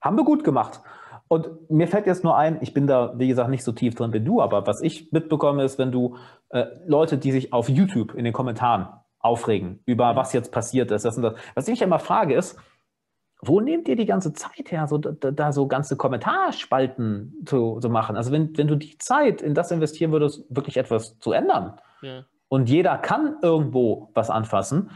haben wir gut gemacht. Und mir fällt jetzt nur ein, ich bin da, wie gesagt, nicht so tief drin wie du, aber was ich mitbekomme, ist, wenn du äh, Leute, die sich auf YouTube in den Kommentaren aufregen über was jetzt passiert ist, das und das. Was ich mich immer frage ist, wo nehmt ihr die ganze Zeit her, so, da, da so ganze Kommentarspalten zu, zu, machen? Also wenn, wenn du die Zeit in das investieren würdest, wirklich etwas zu ändern ja. und jeder kann irgendwo was anfassen.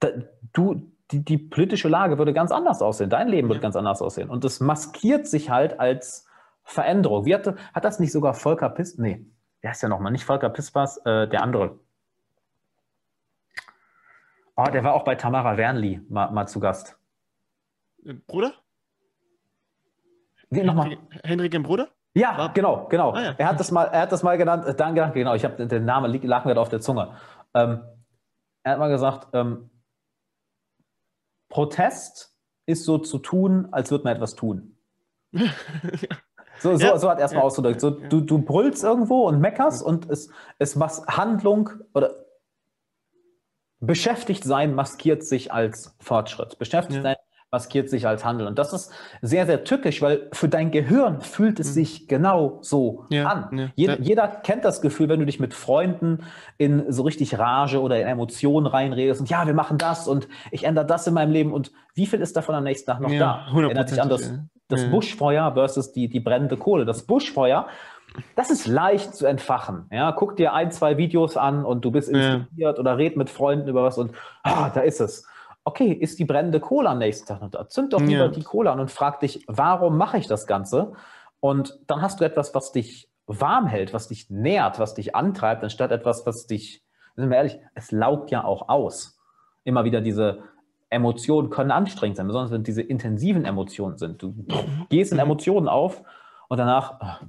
Da, du, die, die politische Lage würde ganz anders aussehen, dein Leben ja. würde ganz anders aussehen. Und das maskiert sich halt als Veränderung. Wie hatte, hat das nicht sogar Volker Piss? Nee, der ist ja nochmal, nicht Volker Pispers, äh, der andere. Oh, der war auch bei Tamara Wernli mal, mal zu Gast.
Äh, Bruder?
Nochmal?
Henrik im Bruder?
Ja, war... genau, genau. Ah, ja. Er, hat das mal, er hat das mal genannt, äh, dann gedacht, genau, ich habe den Namen lag mir da auf der Zunge. Ähm, er hat mal gesagt, ähm, Protest ist so zu tun, als würde man etwas tun. So, so, ja. so hat er erstmal ja. ausgedrückt. So, du, du brüllst irgendwo und meckerst und es, es was Handlung oder beschäftigt sein maskiert sich als Fortschritt. Beschäftigt ja. sein maskiert sich als Handel. Und das ist sehr, sehr tückisch, weil für dein Gehirn fühlt es mhm. sich genau so ja, an. Ja, jeder, ja. jeder, kennt das Gefühl, wenn du dich mit Freunden in so richtig Rage oder in Emotionen reinredest und ja, wir machen das und ich ändere das in meinem Leben und wie viel ist davon am nächsten Tag noch da? Erinnert dich an das, das Buschfeuer versus die, die brennende Kohle. Das Buschfeuer, das ist leicht zu entfachen. Ja, guck dir ein, zwei Videos an und du bist inspiriert oder red mit Freunden über was und ah, da ist es okay, ist die brennende Cola am nächsten Tag noch da? Zünd doch lieber ja. die Cola an und frag dich, warum mache ich das Ganze? Und dann hast du etwas, was dich warm hält, was dich nährt, was dich antreibt, anstatt etwas, was dich, sind wir ehrlich, es laugt ja auch aus. Immer wieder diese Emotionen können anstrengend sein, besonders wenn diese intensiven Emotionen sind. Du gehst in mhm. Emotionen auf und danach,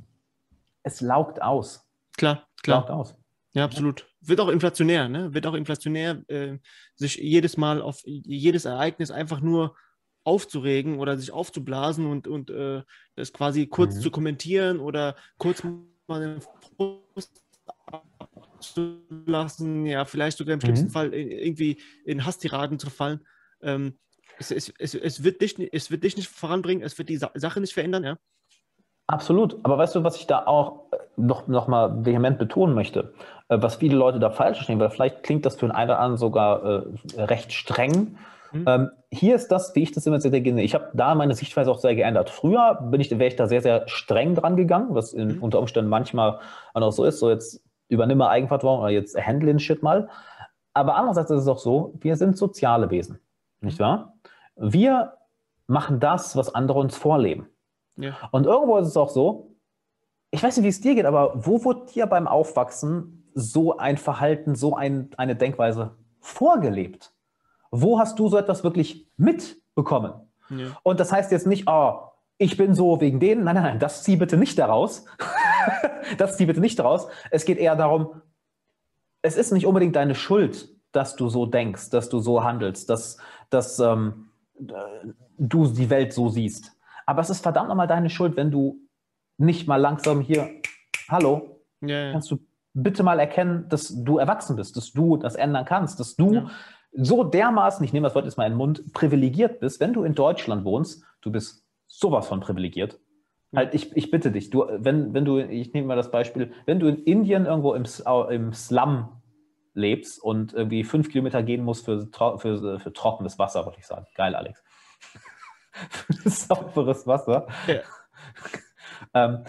es laugt aus.
Klar, klar. Laugt aus. Ja, absolut. Wird auch inflationär, ne? Wird auch inflationär, äh, sich jedes Mal auf jedes Ereignis einfach nur aufzuregen oder sich aufzublasen und, und äh, das quasi kurz mhm. zu kommentieren oder kurz mal den Frust abzulassen, ja, vielleicht sogar im schlimmsten mhm. Fall in, irgendwie in Hasstiraden zu fallen. Ähm, es, es, es, es, wird dich, es wird dich nicht voranbringen, es wird die Sa Sache nicht verändern, ja.
Absolut. Aber weißt du, was ich da auch äh, noch, noch mal vehement betonen möchte, äh, was viele Leute da falsch verstehen, weil vielleicht klingt das für den einen oder anderen sogar äh, recht streng. Mhm. Ähm, hier ist das, wie ich das immer sehr denke. Ich habe da meine Sichtweise auch sehr geändert. Früher bin ich, wäre ich da sehr, sehr streng dran gegangen, was in, mhm. unter Umständen manchmal auch noch so ist. So jetzt übernimm mal Eigenverantwortung oder jetzt handle den Shit mal. Aber andererseits ist es auch so, wir sind soziale Wesen, nicht mhm. wahr? Wir machen das, was andere uns vorleben. Ja. Und irgendwo ist es auch so, ich weiß nicht, wie es dir geht, aber wo wurde dir beim Aufwachsen so ein Verhalten, so ein, eine Denkweise vorgelebt? Wo hast du so etwas wirklich mitbekommen? Ja. Und das heißt jetzt nicht, oh, ich bin so wegen denen. Nein, nein, nein, das zieh bitte nicht daraus. das zieh bitte nicht daraus. Es geht eher darum, es ist nicht unbedingt deine Schuld, dass du so denkst, dass du so handelst, dass, dass ähm, du die Welt so siehst. Aber es ist verdammt nochmal deine Schuld, wenn du nicht mal langsam hier, hallo, ja, ja. kannst du bitte mal erkennen, dass du erwachsen bist, dass du das ändern kannst, dass du ja. so dermaßen, ich nehme das Wort jetzt mal in den Mund, privilegiert bist, wenn du in Deutschland wohnst, du bist sowas von privilegiert. Halt, ich, ich bitte dich, du, wenn, wenn du, ich nehme mal das Beispiel, wenn du in Indien irgendwo im, im Slum lebst und irgendwie fünf Kilometer gehen musst für, für, für trockenes Wasser, wollte ich sagen. Geil, Alex. Für sauberes Wasser. Ja. ähm,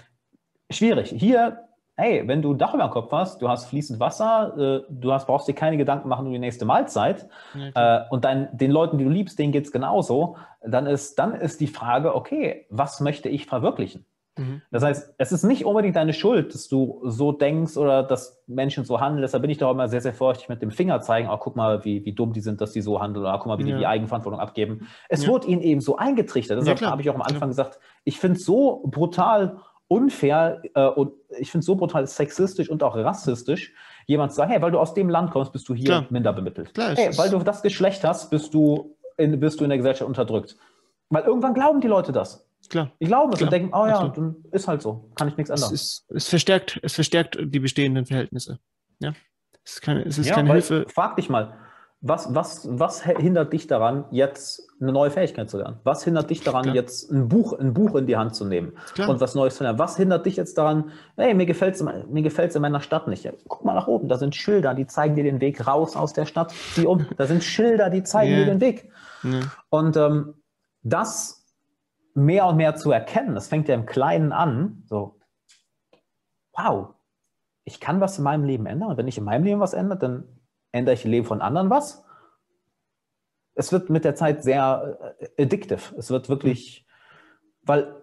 schwierig. Hier, hey, wenn du ein Dach über dem Kopf hast, du hast fließend Wasser, äh, du hast, brauchst dir keine Gedanken machen um die nächste Mahlzeit äh, und dein, den Leuten, die du liebst, denen geht es genauso, dann ist, dann ist die Frage, okay, was möchte ich verwirklichen? Mhm. Das heißt, es ist nicht unbedingt deine Schuld, dass du so denkst oder dass Menschen so handeln. Deshalb bin ich da auch immer sehr, sehr vorsichtig mit dem Finger zeigen. Auch guck mal, wie, wie dumm die sind, dass die so handeln. Oder guck mal, wie ja. die die Eigenverantwortung abgeben. Es ja. wurde ihnen eben so eingetrichtert. Deshalb ja, habe ich auch am Anfang gesagt, ich finde es so brutal unfair äh, und ich finde es so brutal sexistisch und auch rassistisch, jemand zu sagen, hey, weil du aus dem Land kommst, bist du hier Klar. minder bemittelt. Klar, hey, weil du das Geschlecht hast, bist du, in, bist du in der Gesellschaft unterdrückt. Weil irgendwann glauben die Leute das. Klar. Die glauben es und denken, oh ja, Absolut. dann ist halt so, kann ich nichts ändern.
Es, ist, es, verstärkt, es verstärkt die bestehenden Verhältnisse. Ja. Es ist keine, es ist ja, keine Hilfe.
Frag dich mal, was, was, was hindert dich daran, jetzt eine neue Fähigkeit zu lernen? Was hindert dich daran, Klar. jetzt ein Buch, ein Buch in die Hand zu nehmen Klar. und was Neues zu lernen? Was hindert dich jetzt daran, hey, mir gefällt es mir gefällt's in meiner Stadt nicht. Ja, guck mal nach oben, da sind Schilder, die zeigen dir den Weg raus aus der Stadt. Sieh um, da sind Schilder, die zeigen yeah. dir den Weg. Yeah. Und ähm, das mehr und mehr zu erkennen. Das fängt ja im Kleinen an. So, wow, ich kann was in meinem Leben ändern. Und wenn ich in meinem Leben was ändere, dann ändere ich im Leben von anderen was. Es wird mit der Zeit sehr äh, addictive. Es wird wirklich, weil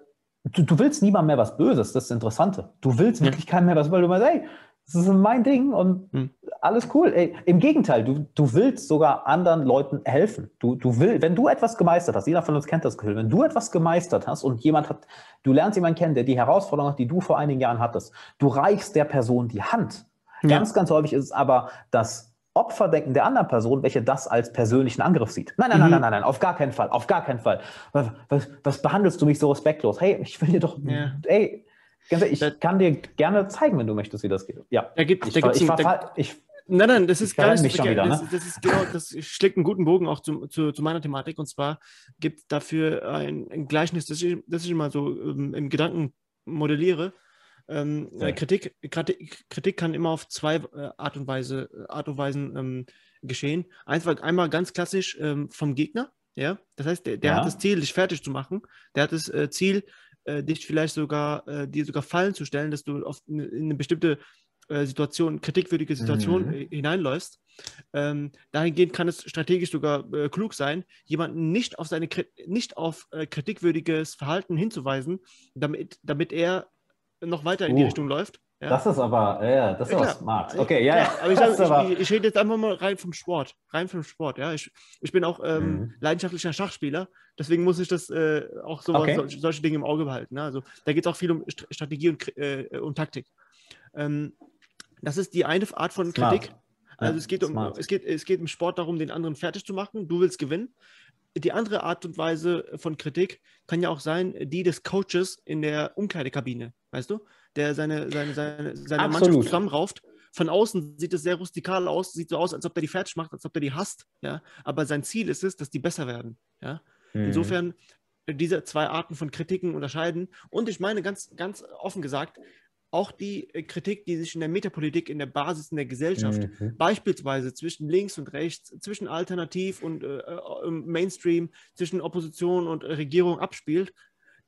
du, du willst niemandem mehr was Böses. Das ist das Interessante. Du willst wirklich keinem mehr was, weil du mal sagst, hey, das ist mein Ding und hm. alles cool. Ey, Im Gegenteil, du, du willst sogar anderen Leuten helfen. Du, du will, wenn du etwas gemeistert hast, jeder von uns kennt das Gefühl, wenn du etwas gemeistert hast und jemand hat, du lernst jemanden kennen, der die Herausforderung hat, die du vor einigen Jahren hattest, du reichst der Person die Hand. Ja. Ganz, ganz häufig ist es aber das Opferdenken der anderen Person, welche das als persönlichen Angriff sieht. Nein, nein, mhm. nein, nein, nein, nein, auf gar keinen Fall, auf gar keinen Fall. Was, was, was behandelst du mich so respektlos? Hey, ich will dir doch, ja. ey, ich da, kann dir gerne zeigen, wenn du möchtest, wie das geht. Ja,
da gibt, ich, da ich, da, ich, Nein, nein, das ist gar nicht so wieder, ne? das, das, ist genau, das schlägt einen guten Bogen auch zu, zu, zu meiner Thematik. Und zwar gibt es dafür ein, ein, Gleichnis, das ich, das ich immer so ähm, im Gedanken modelliere. Ähm, ja. Kritik, Kritik, Kritik kann immer auf zwei äh, Art und Weise, Art und Weisen ähm, geschehen. Einfach einmal ganz klassisch ähm, vom Gegner. Ja, das heißt, der, der ja. hat das Ziel, dich fertig zu machen. Der hat das äh, Ziel, äh, dich vielleicht sogar, äh, dir sogar Fallen zu stellen, dass du auf, in eine bestimmte äh, Situation, kritikwürdige Situation mhm. Äh, hineinläufst. Ähm, dahingehend kann es strategisch sogar äh, klug sein, jemanden nicht auf seine nicht auf äh, kritikwürdiges Verhalten hinzuweisen, damit, damit er noch weiter in die uh. Richtung läuft.
Ja. Das ist aber, ja, das ist ja, smart. Okay, ja, ja.
Aber ich, sag, ich, ich, rede jetzt einfach mal rein vom Sport. Rein vom Sport, ja. Ich, ich bin auch ähm, mhm. leidenschaftlicher Schachspieler, deswegen muss ich das äh, auch so, okay. solche, solche Dinge im Auge behalten. Ne? Also da geht es auch viel um Strategie und, äh, und Taktik. Ähm, das ist die eine Art von smart. Kritik. Also es, geht um, es, geht, es geht im Sport darum, den anderen fertig zu machen. Du willst gewinnen. Die andere Art und Weise von Kritik kann ja auch sein, die des Coaches in der Umkleidekabine, weißt du? Der seine, seine, seine, seine Mannschaft zusammenrauft. Von außen sieht es sehr rustikal aus, sieht so aus, als ob der die fertig macht, als ob der die hasst. Ja? Aber sein Ziel ist es, dass die besser werden. Ja? Mhm. Insofern diese zwei Arten von Kritiken unterscheiden. Und ich meine ganz, ganz offen gesagt, auch die äh, Kritik, die sich in der Metapolitik, in der Basis in der Gesellschaft, mhm. beispielsweise zwischen links und rechts, zwischen Alternativ und äh, äh Mainstream, zwischen Opposition und Regierung abspielt,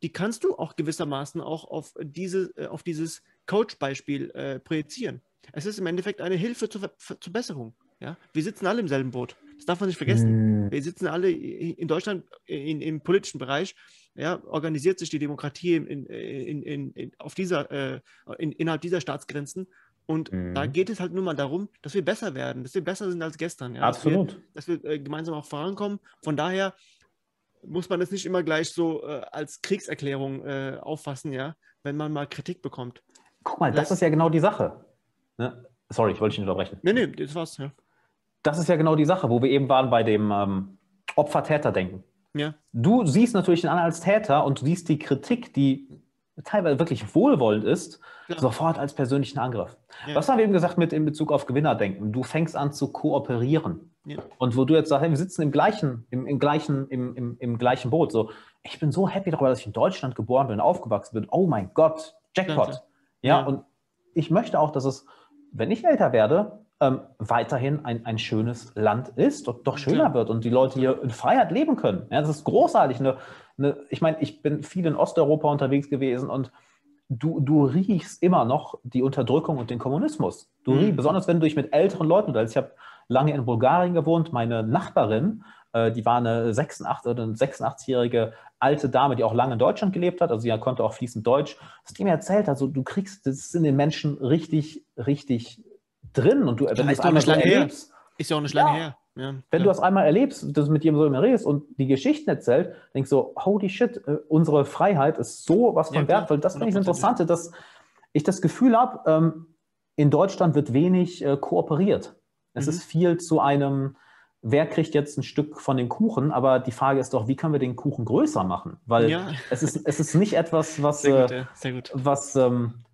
die kannst du auch gewissermaßen auch auf, diese, äh, auf dieses Coach-Beispiel äh, projizieren. Es ist im Endeffekt eine Hilfe zur, zur Besserung. Ja? Wir sitzen alle im selben Boot. Das darf man nicht vergessen. Mm. Wir sitzen alle in Deutschland in, im politischen Bereich. Ja, organisiert sich die Demokratie in, in, in, auf dieser, äh, innerhalb dieser Staatsgrenzen. Und mm. da geht es halt nur mal darum, dass wir besser werden, dass wir besser sind als gestern. Ja?
Absolut.
Dass wir, dass wir äh, gemeinsam auch vorankommen. Von daher muss man das nicht immer gleich so äh, als Kriegserklärung äh, auffassen, ja, wenn man mal Kritik bekommt.
Guck mal, das, das ist ja genau die Sache. Ne? Sorry, ich wollte dich nicht unterbrechen.
Nee, nee, das war's, ja.
Das ist ja genau die Sache, wo wir eben waren bei dem ähm, Opfer-Täter-Denken. Ja. Du siehst natürlich den anderen als Täter und du siehst die Kritik, die teilweise wirklich wohlwollend ist, ja. sofort als persönlichen Angriff. Ja. Was haben wir eben gesagt mit in Bezug auf Gewinnerdenken? Du fängst an zu kooperieren. Ja. Und wo du jetzt sagst, hey, wir sitzen im gleichen, im, im gleichen, im, im, im, gleichen Boot. So, ich bin so happy darüber, dass ich in Deutschland geboren bin, aufgewachsen bin. Oh mein Gott, Jackpot. Ja, und ich möchte auch, dass es, wenn ich älter werde, ähm, weiterhin ein, ein schönes Land ist und doch schöner ja. wird und die Leute hier in Freiheit leben können. Ja, das ist großartig. Eine, eine, ich meine, ich bin viel in Osteuropa unterwegs gewesen und du, du riechst immer noch die Unterdrückung und den Kommunismus. Du mhm. riechst, besonders wenn du dich mit älteren Leuten unterhältst. Ich habe lange in Bulgarien gewohnt. Meine Nachbarin, äh, die war eine 86, eine 86-jährige alte Dame, die auch lange in Deutschland gelebt hat. Also sie konnte auch fließend Deutsch. Was die mir erzählt hat, also du kriegst, das in den Menschen richtig, richtig drin. Und du,
wenn ja, du es einmal so erlebst. Ist ja auch nicht lange ja. her.
Ja, wenn ja. du das einmal erlebst, dass du mit jemandem so immer redest und die Geschichten erzählt, denkst du, so, holy shit, äh, unsere Freiheit ist so was von ja, wertvoll. Das finde ich das Interessante, dass ich das Gefühl habe, ähm, in Deutschland wird wenig äh, kooperiert. Es mhm. ist viel zu einem, wer kriegt jetzt ein Stück von dem Kuchen, aber die Frage ist doch, wie können wir den Kuchen größer machen? Weil ja. es, ist, es ist nicht etwas, was, sehr gut, äh, sehr gut. was ähm,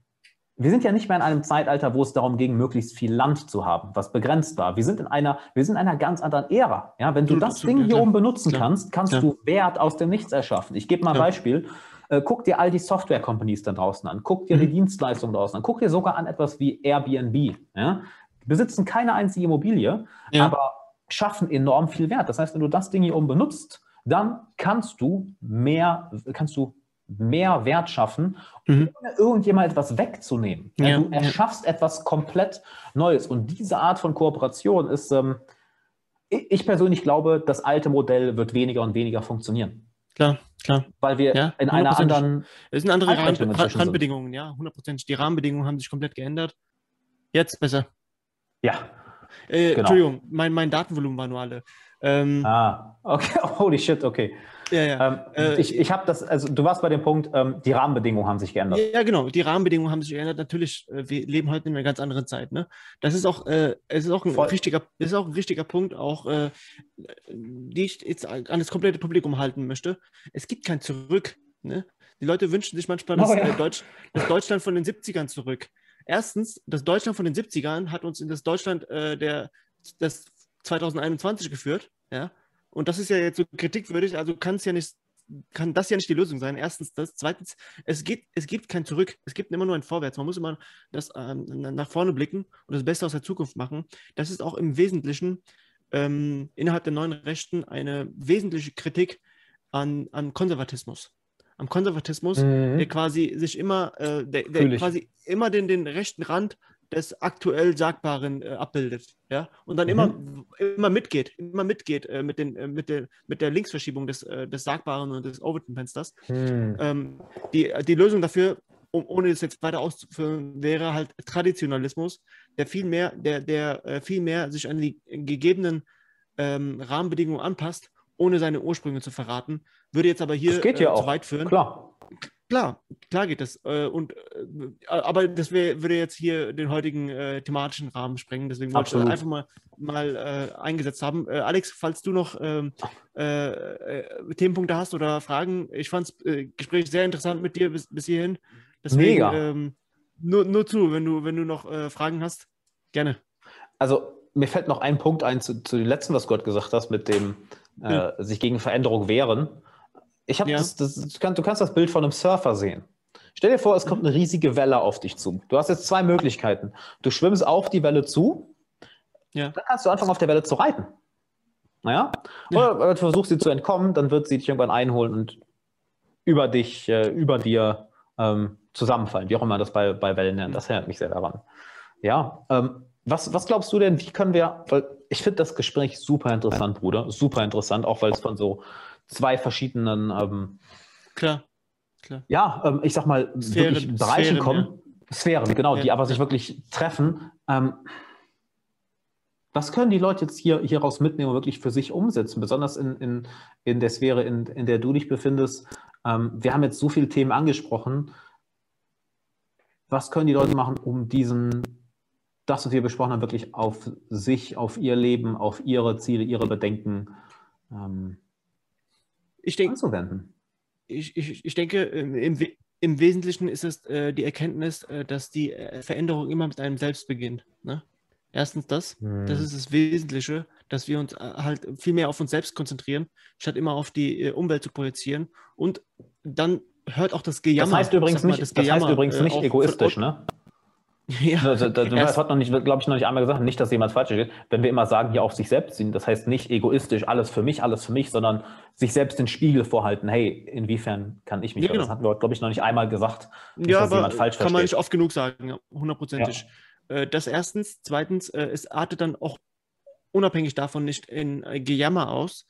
wir sind ja nicht mehr in einem Zeitalter, wo es darum ging, möglichst viel Land zu haben, was begrenzt war. Wir sind in einer, wir sind in einer ganz anderen Ära. Ja, wenn du das Ding hier oben benutzen kannst, kannst ja. du Wert aus dem Nichts erschaffen. Ich gebe mal ein Beispiel. Äh, guck dir all die Software-Companies da draußen an. Guck dir mhm. die Dienstleistungen draußen an. Guck dir sogar an etwas wie Airbnb. Ja? Besitzen keine einzige Immobilie, ja. aber schaffen enorm viel Wert. Das heißt, wenn du das Ding hier oben benutzt, dann kannst du mehr, kannst du mehr Wert schaffen, mhm. ohne irgendjemand etwas wegzunehmen. Ja, du erschaffst etwas komplett Neues. Und diese Art von Kooperation ist, ähm, ich persönlich glaube, das alte Modell wird weniger und weniger funktionieren.
Klar, klar.
Weil wir ja, in einer anderen.
Es sind andere Rand, Randbedingungen, ja, hundertprozentig. Die Rahmenbedingungen haben sich komplett geändert. Jetzt besser.
Ja.
Äh, genau. Entschuldigung, mein, mein Datenvolumen war nur alle.
Ähm, ah, okay. Holy shit, okay. Ja, ja. Ähm, äh, ich ich habe das, also du warst bei dem Punkt, ähm, die Rahmenbedingungen haben sich geändert.
Ja, genau, die Rahmenbedingungen haben sich geändert. Natürlich, äh, wir leben heute in einer ganz anderen Zeit. Ne? Das ist auch, äh, es ist auch ein Voll. wichtiger, ist auch ein wichtiger Punkt, auch äh, die ich jetzt an das komplette Publikum halten möchte. Es gibt kein Zurück. Ne? Die Leute wünschen sich manchmal das, oh, ja. Äh, Deutsch, das Deutschland von den 70ern zurück. Erstens, das Deutschland von den 70ern hat uns in das Deutschland äh, der, das 2021 geführt. Ja? Und das ist ja jetzt so kritikwürdig, also kann es ja nicht, kann das ja nicht die Lösung sein. Erstens das. Zweitens, es, geht, es gibt kein Zurück. Es gibt immer nur ein Vorwärts. Man muss immer das, ähm, nach vorne blicken und das Beste aus der Zukunft machen. Das ist auch im Wesentlichen ähm, innerhalb der neuen Rechten eine wesentliche Kritik an, an Konservatismus. Am Konservatismus, mhm. der quasi sich immer, äh, der, der quasi immer den, den rechten Rand des aktuell Sagbaren äh, abbildet, ja, und dann mhm. immer, immer mitgeht, immer mitgeht äh, mit, den, äh, mit, der, mit der Linksverschiebung des, äh, des Sagbaren und des Overton-Fensters. Mhm. Ähm, die, die Lösung dafür, um, ohne es jetzt weiter auszuführen, wäre halt Traditionalismus, der viel mehr, der, der äh, viel mehr sich an die gegebenen ähm, Rahmenbedingungen anpasst, ohne seine Ursprünge zu verraten, würde jetzt aber hier
das geht ja
äh,
auch.
zu weit führen.
Klar.
Klar, klar geht das. Äh, und, äh, aber das wär, würde jetzt hier den heutigen thematischen Rahmen sprengen. Deswegen wollte ich das einfach mal, mal eingesetzt haben. Alex, falls du noch ähm, äh, Themenpunkte hast oder Fragen, ich fand das Gespräch sehr interessant mit dir bis, bis hierhin. Deswegen, Mega. Ähm, nur, nur zu, wenn du, wenn du noch Fragen hast, gerne.
Also mir fällt noch ein Punkt ein zu, zu dem letzten, was Gott gesagt hast, mit dem ja. sich gegen Veränderung wehren. Ich habe ja. das, das, du, kannst, du kannst das Bild von einem Surfer sehen. Stell dir vor, es kommt eine riesige Welle auf dich zu. Du hast jetzt zwei Möglichkeiten. Du schwimmst auf die Welle zu, ja. dann kannst du anfangen, auf der Welle zu reiten. Naja? Ja. Oder du versuchst sie zu entkommen, dann wird sie dich irgendwann einholen und über dich, äh, über dir ähm, zusammenfallen, wie auch immer das bei, bei Wellen nennt. Das erinnert mich sehr daran. Ja, ähm, was, was glaubst du denn, wie können wir, weil ich finde das Gespräch super interessant, Bruder, super interessant, auch weil es von so zwei verschiedenen ähm,
klar, klar.
Ja, ähm, ich sag mal, Sphären, wirklich Bereichen Sphären, kommen, ja. Sphären, genau, ja. die aber sich wirklich treffen. Ähm, was können die Leute jetzt hier hieraus mitnehmen und wirklich für sich umsetzen, besonders in, in, in der Sphäre, in, in der du dich befindest? Ähm, wir haben jetzt so viele Themen angesprochen. Was können die Leute machen, um diesen, das, was wir besprochen haben, wirklich auf sich, auf ihr Leben, auf ihre Ziele, ihre Bedenken ähm,
ich denk, anzuwenden. Ich, ich, ich denke, im, im Wesentlichen ist es äh, die Erkenntnis, äh, dass die äh, Veränderung immer mit einem selbst beginnt. Ne? Erstens das, hm. das ist das Wesentliche, dass wir uns äh, halt viel mehr auf uns selbst konzentrieren, statt immer auf die äh, Umwelt zu projizieren. Und dann hört auch das Gejammer.
Das heißt übrigens nicht, das, das heißt übrigens nicht egoistisch, ne? Ja. Also, das, das hat noch nicht, glaube ich, noch nicht einmal gesagt, nicht, dass jemand falsch steht. Wenn wir immer sagen, ja auf sich selbst ziehen, das heißt nicht egoistisch, alles für mich, alles für mich, sondern sich selbst den Spiegel vorhalten. Hey, inwiefern kann ich mich? Ja, genau. Das hatten wir, glaube ich, noch nicht einmal gesagt.
Nicht, ja, aber kann versteht. man nicht oft genug sagen, hundertprozentig. Ja. Äh, das erstens. Zweitens, äh, es artet dann auch unabhängig davon nicht in äh, Gejammer aus,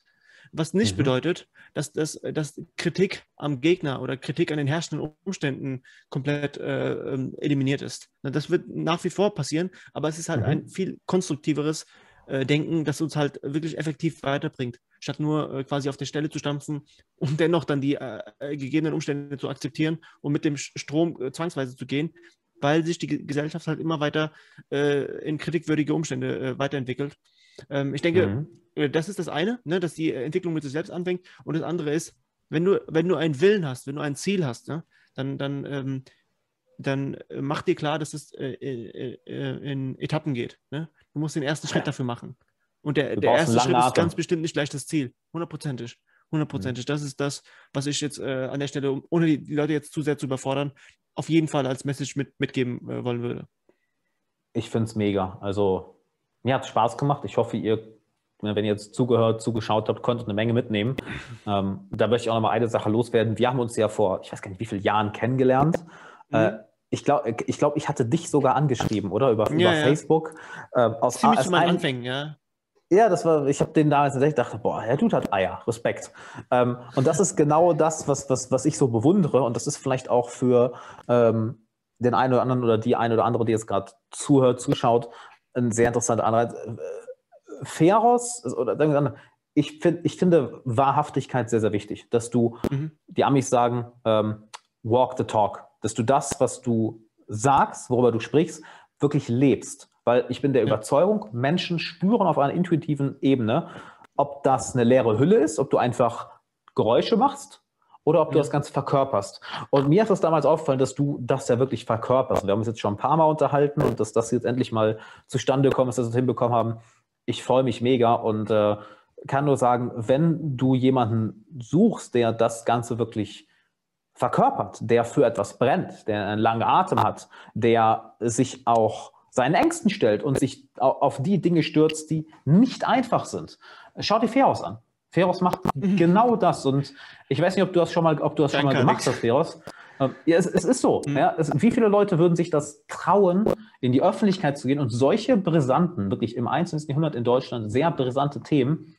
was nicht mhm. bedeutet, dass, dass, dass Kritik am Gegner oder Kritik an den herrschenden Umständen komplett äh, ähm, eliminiert ist. Das wird nach wie vor passieren, aber es ist halt mhm. ein viel konstruktiveres äh, Denken, das uns halt wirklich effektiv weiterbringt, statt nur äh, quasi auf der Stelle zu stampfen und dennoch dann die äh, äh, gegebenen Umstände zu akzeptieren und mit dem Strom äh, zwangsweise zu gehen, weil sich die Gesellschaft halt immer weiter in kritikwürdige Umstände weiterentwickelt. Ähm, ich denke, mhm. Äh, das ist das eine, ne, dass die Entwicklung mit sich selbst anfängt. Und das andere ist, wenn du, wenn du einen Willen hast, wenn du ein Ziel hast, ne, dann, dann, ähm, dann äh, mach dir klar, dass es äh, äh, äh, in Etappen geht. Ne? Du musst den ersten Schritt dafür machen. Und der, der erste Schritt ist ganz bestimmt nicht gleich das Ziel. Hundertprozentig. Hundertprozentig. Mhm. Das ist das, was ich jetzt äh, an der Stelle, ohne die Leute jetzt zu sehr zu überfordern, auf jeden Fall als Message mit, mitgeben wollen würde.
Ich finde es mega. Also mir hat es Spaß gemacht. Ich hoffe, ihr, wenn ihr jetzt zugehört, zugeschaut habt, konntet eine Menge mitnehmen. Ähm, da möchte ich auch noch mal eine Sache loswerden. Wir haben uns ja vor, ich weiß gar nicht, wie viele Jahren kennengelernt. Mhm. Äh, ich glaube, ich, glaub, ich hatte dich sogar angeschrieben, oder? Über, ja, über ja. Facebook.
Äh, aus Ziemlich zu meinen Anfängen, ja.
Ja, das war, ich habe den damals entdeckt, dachte, boah, der Dude hat Eier, Respekt. Ähm, und das ist genau das, was, was, was ich so bewundere. Und das ist vielleicht auch für ähm, den einen oder anderen oder die eine oder andere, die jetzt gerade zuhört, zuschaut, ein sehr interessanter Anreiz. Feros, oder ich, find, ich finde Wahrhaftigkeit sehr, sehr wichtig, dass du, mhm. die Amis sagen, ähm, walk the talk, dass du das, was du sagst, worüber du sprichst, wirklich lebst. Weil ich bin der ja. Überzeugung, Menschen spüren auf einer intuitiven Ebene, ob das eine leere Hülle ist, ob du einfach Geräusche machst oder ob du das Ganze verkörperst. Und mir ist das damals aufgefallen, dass du das ja wirklich verkörperst. Wir haben uns jetzt schon ein paar Mal unterhalten und dass das jetzt endlich mal zustande kommt, dass wir es hinbekommen haben. Ich freue mich mega und äh, kann nur sagen, wenn du jemanden suchst, der das Ganze wirklich verkörpert, der für etwas brennt, der einen langen Atem hat, der sich auch seinen Ängsten stellt und sich auf die Dinge stürzt, die nicht einfach sind. Schau dir Fairhaus an. Feros macht mhm. genau das. Und ich weiß nicht, ob du das schon mal, ob du das schon mal gemacht hast, Feros. Ähm, ja, es, es, ist so. Mhm. Ja, es, wie viele Leute würden sich das trauen, in die Öffentlichkeit zu gehen und solche brisanten, wirklich im 21. Jahrhundert in Deutschland sehr brisante Themen,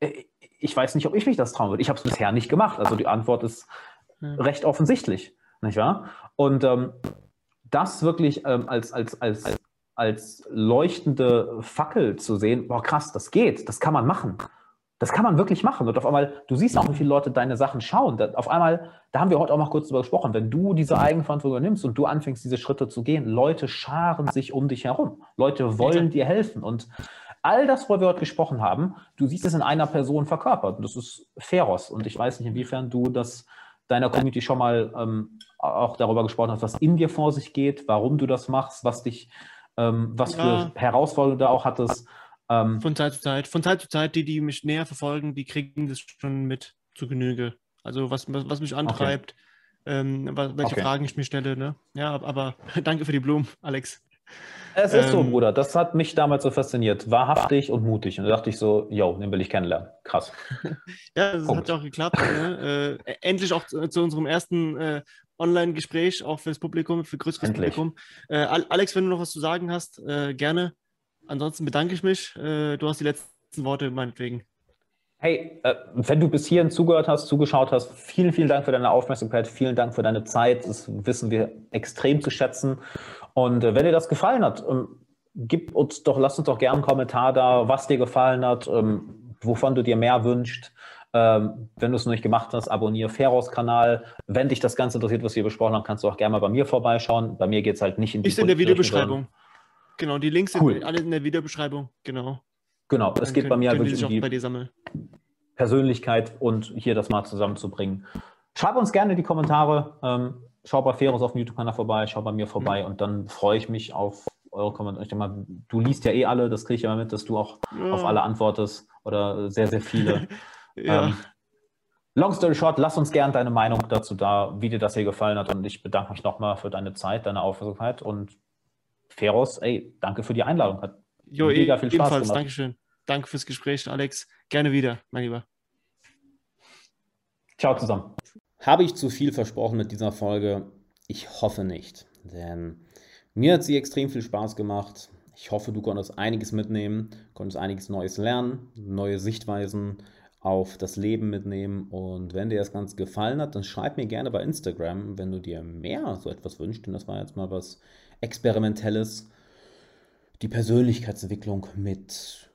äh, ich weiß nicht, ob ich mich das trauen würde. Ich habe es bisher nicht gemacht. Also die Antwort ist mhm. recht offensichtlich, nicht wahr? Und ähm, das wirklich ähm, als, als, als, als leuchtende Fackel zu sehen, boah krass, das geht, das kann man machen. Das kann man wirklich machen. Und auf einmal, du siehst auch, wie viele Leute deine Sachen schauen. Da, auf einmal, da haben wir heute auch mal kurz drüber gesprochen, wenn du diese Eigenverantwortung übernimmst und du anfängst, diese Schritte zu gehen, Leute scharen sich um dich herum. Leute wollen dir helfen. Und all das, worüber wir heute gesprochen haben, du siehst es in einer Person verkörpert. Und das ist Feros. Und ich weiß nicht, inwiefern du das deiner Community schon mal ähm, auch darüber gesprochen hast, was in dir vor sich geht, warum du das machst, was dich, ähm, was ja. für Herausforderungen du auch hattest.
Ähm, von Zeit zu Zeit. Von Zeit zu Zeit, die, die mich näher verfolgen, die kriegen das schon mit zu Genüge. Also was, was, was mich antreibt, okay. ähm, welche okay. Fragen ich mir stelle. Ne? Ja, aber danke für die Blumen, Alex.
Es ist ähm, so, Bruder. Das hat mich damals so fasziniert. Wahrhaftig und mutig. Und da dachte ich so, yo, den will ich kennenlernen. Krass.
ja, das Punkt. hat ja auch geklappt. Ne? Äh, endlich auch zu, zu unserem ersten äh, Online-Gespräch, auch für das Publikum, für größeres endlich. Publikum. Äh, Alex, wenn du noch was zu sagen hast, äh, gerne. Ansonsten bedanke ich mich. Äh, du hast die letzten Worte meinetwegen.
Hey, äh, wenn du bis hierhin zugehört hast, zugeschaut hast, vielen, vielen Dank für deine Aufmerksamkeit, vielen Dank für deine Zeit. Das wissen wir extrem zu schätzen. Und äh, wenn dir das gefallen hat, ähm, gib uns doch, lass uns doch gerne einen Kommentar da, was dir gefallen hat, ähm, wovon du dir mehr wünschst. Ähm, wenn du es noch nicht gemacht hast, abonniere Feros-Kanal. Wenn dich das Ganze interessiert, was wir besprochen haben, kannst du auch gerne mal bei mir vorbeischauen. Bei mir geht es halt nicht in
die Ist in der Videobeschreibung. Genau, die Links cool. sind alle in der Videobeschreibung. Genau.
Genau, es geht bei mir wirklich
um die bei dir sammeln.
Persönlichkeit und hier das mal zusammenzubringen. Schreib uns gerne in die Kommentare. Ähm, schau bei Feros auf dem YouTube-Kanal vorbei, schau bei mir vorbei mhm. und dann freue ich mich auf eure Kommentare. Ich denke mal, du liest ja eh alle, das kriege ich ja mit, dass du auch ja. auf alle antwortest oder sehr, sehr viele. ja. ähm, long story short, lass uns gerne deine Meinung dazu da, wie dir das hier gefallen hat und ich bedanke mich nochmal für deine Zeit, deine Aufmerksamkeit und Feros, ey, danke für die Einladung. Hat
jo, mega viel Spaß ebenfalls, gemacht. Dankeschön. Danke fürs Gespräch, Alex. Gerne wieder, mein Lieber.
Ciao zusammen. Habe ich zu viel versprochen mit dieser Folge? Ich hoffe nicht, denn mir hat sie extrem viel Spaß gemacht. Ich hoffe, du konntest einiges mitnehmen, konntest einiges Neues lernen, neue Sichtweisen auf das Leben mitnehmen. Und wenn dir das Ganze gefallen hat, dann schreib mir gerne bei Instagram, wenn du dir mehr so etwas wünschst. Denn das war jetzt mal was Experimentelles. Die Persönlichkeitsentwicklung mit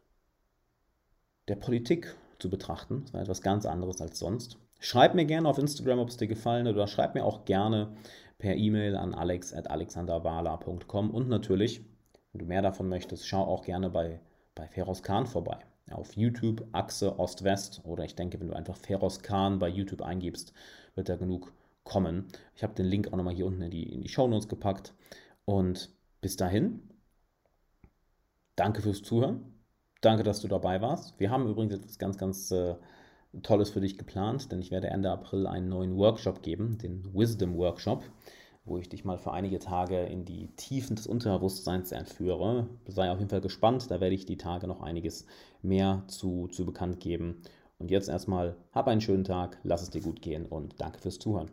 der Politik zu betrachten. Das war etwas ganz anderes als sonst. Schreib mir gerne auf Instagram, ob es dir gefallen hat, oder schreib mir auch gerne per E-Mail an alex.alexanderwala.com und natürlich, wenn du mehr davon möchtest, schau auch gerne bei, bei Feroz Khan vorbei auf YouTube Achse Ost-West oder ich denke, wenn du einfach Feroz Khan bei YouTube eingibst, wird da genug kommen. Ich habe den Link auch nochmal hier unten in die, in die Show Notes gepackt. Und bis dahin, danke fürs Zuhören. Danke, dass du dabei warst. Wir haben übrigens etwas ganz, ganz äh, Tolles für dich geplant, denn ich werde Ende April einen neuen Workshop geben, den Wisdom Workshop wo ich dich mal für einige Tage in die Tiefen des Unterbewusstseins entführe. Sei auf jeden Fall gespannt, da werde ich die Tage noch einiges mehr zu, zu bekannt geben. Und jetzt erstmal, hab einen schönen Tag, lass es dir gut gehen und danke fürs Zuhören.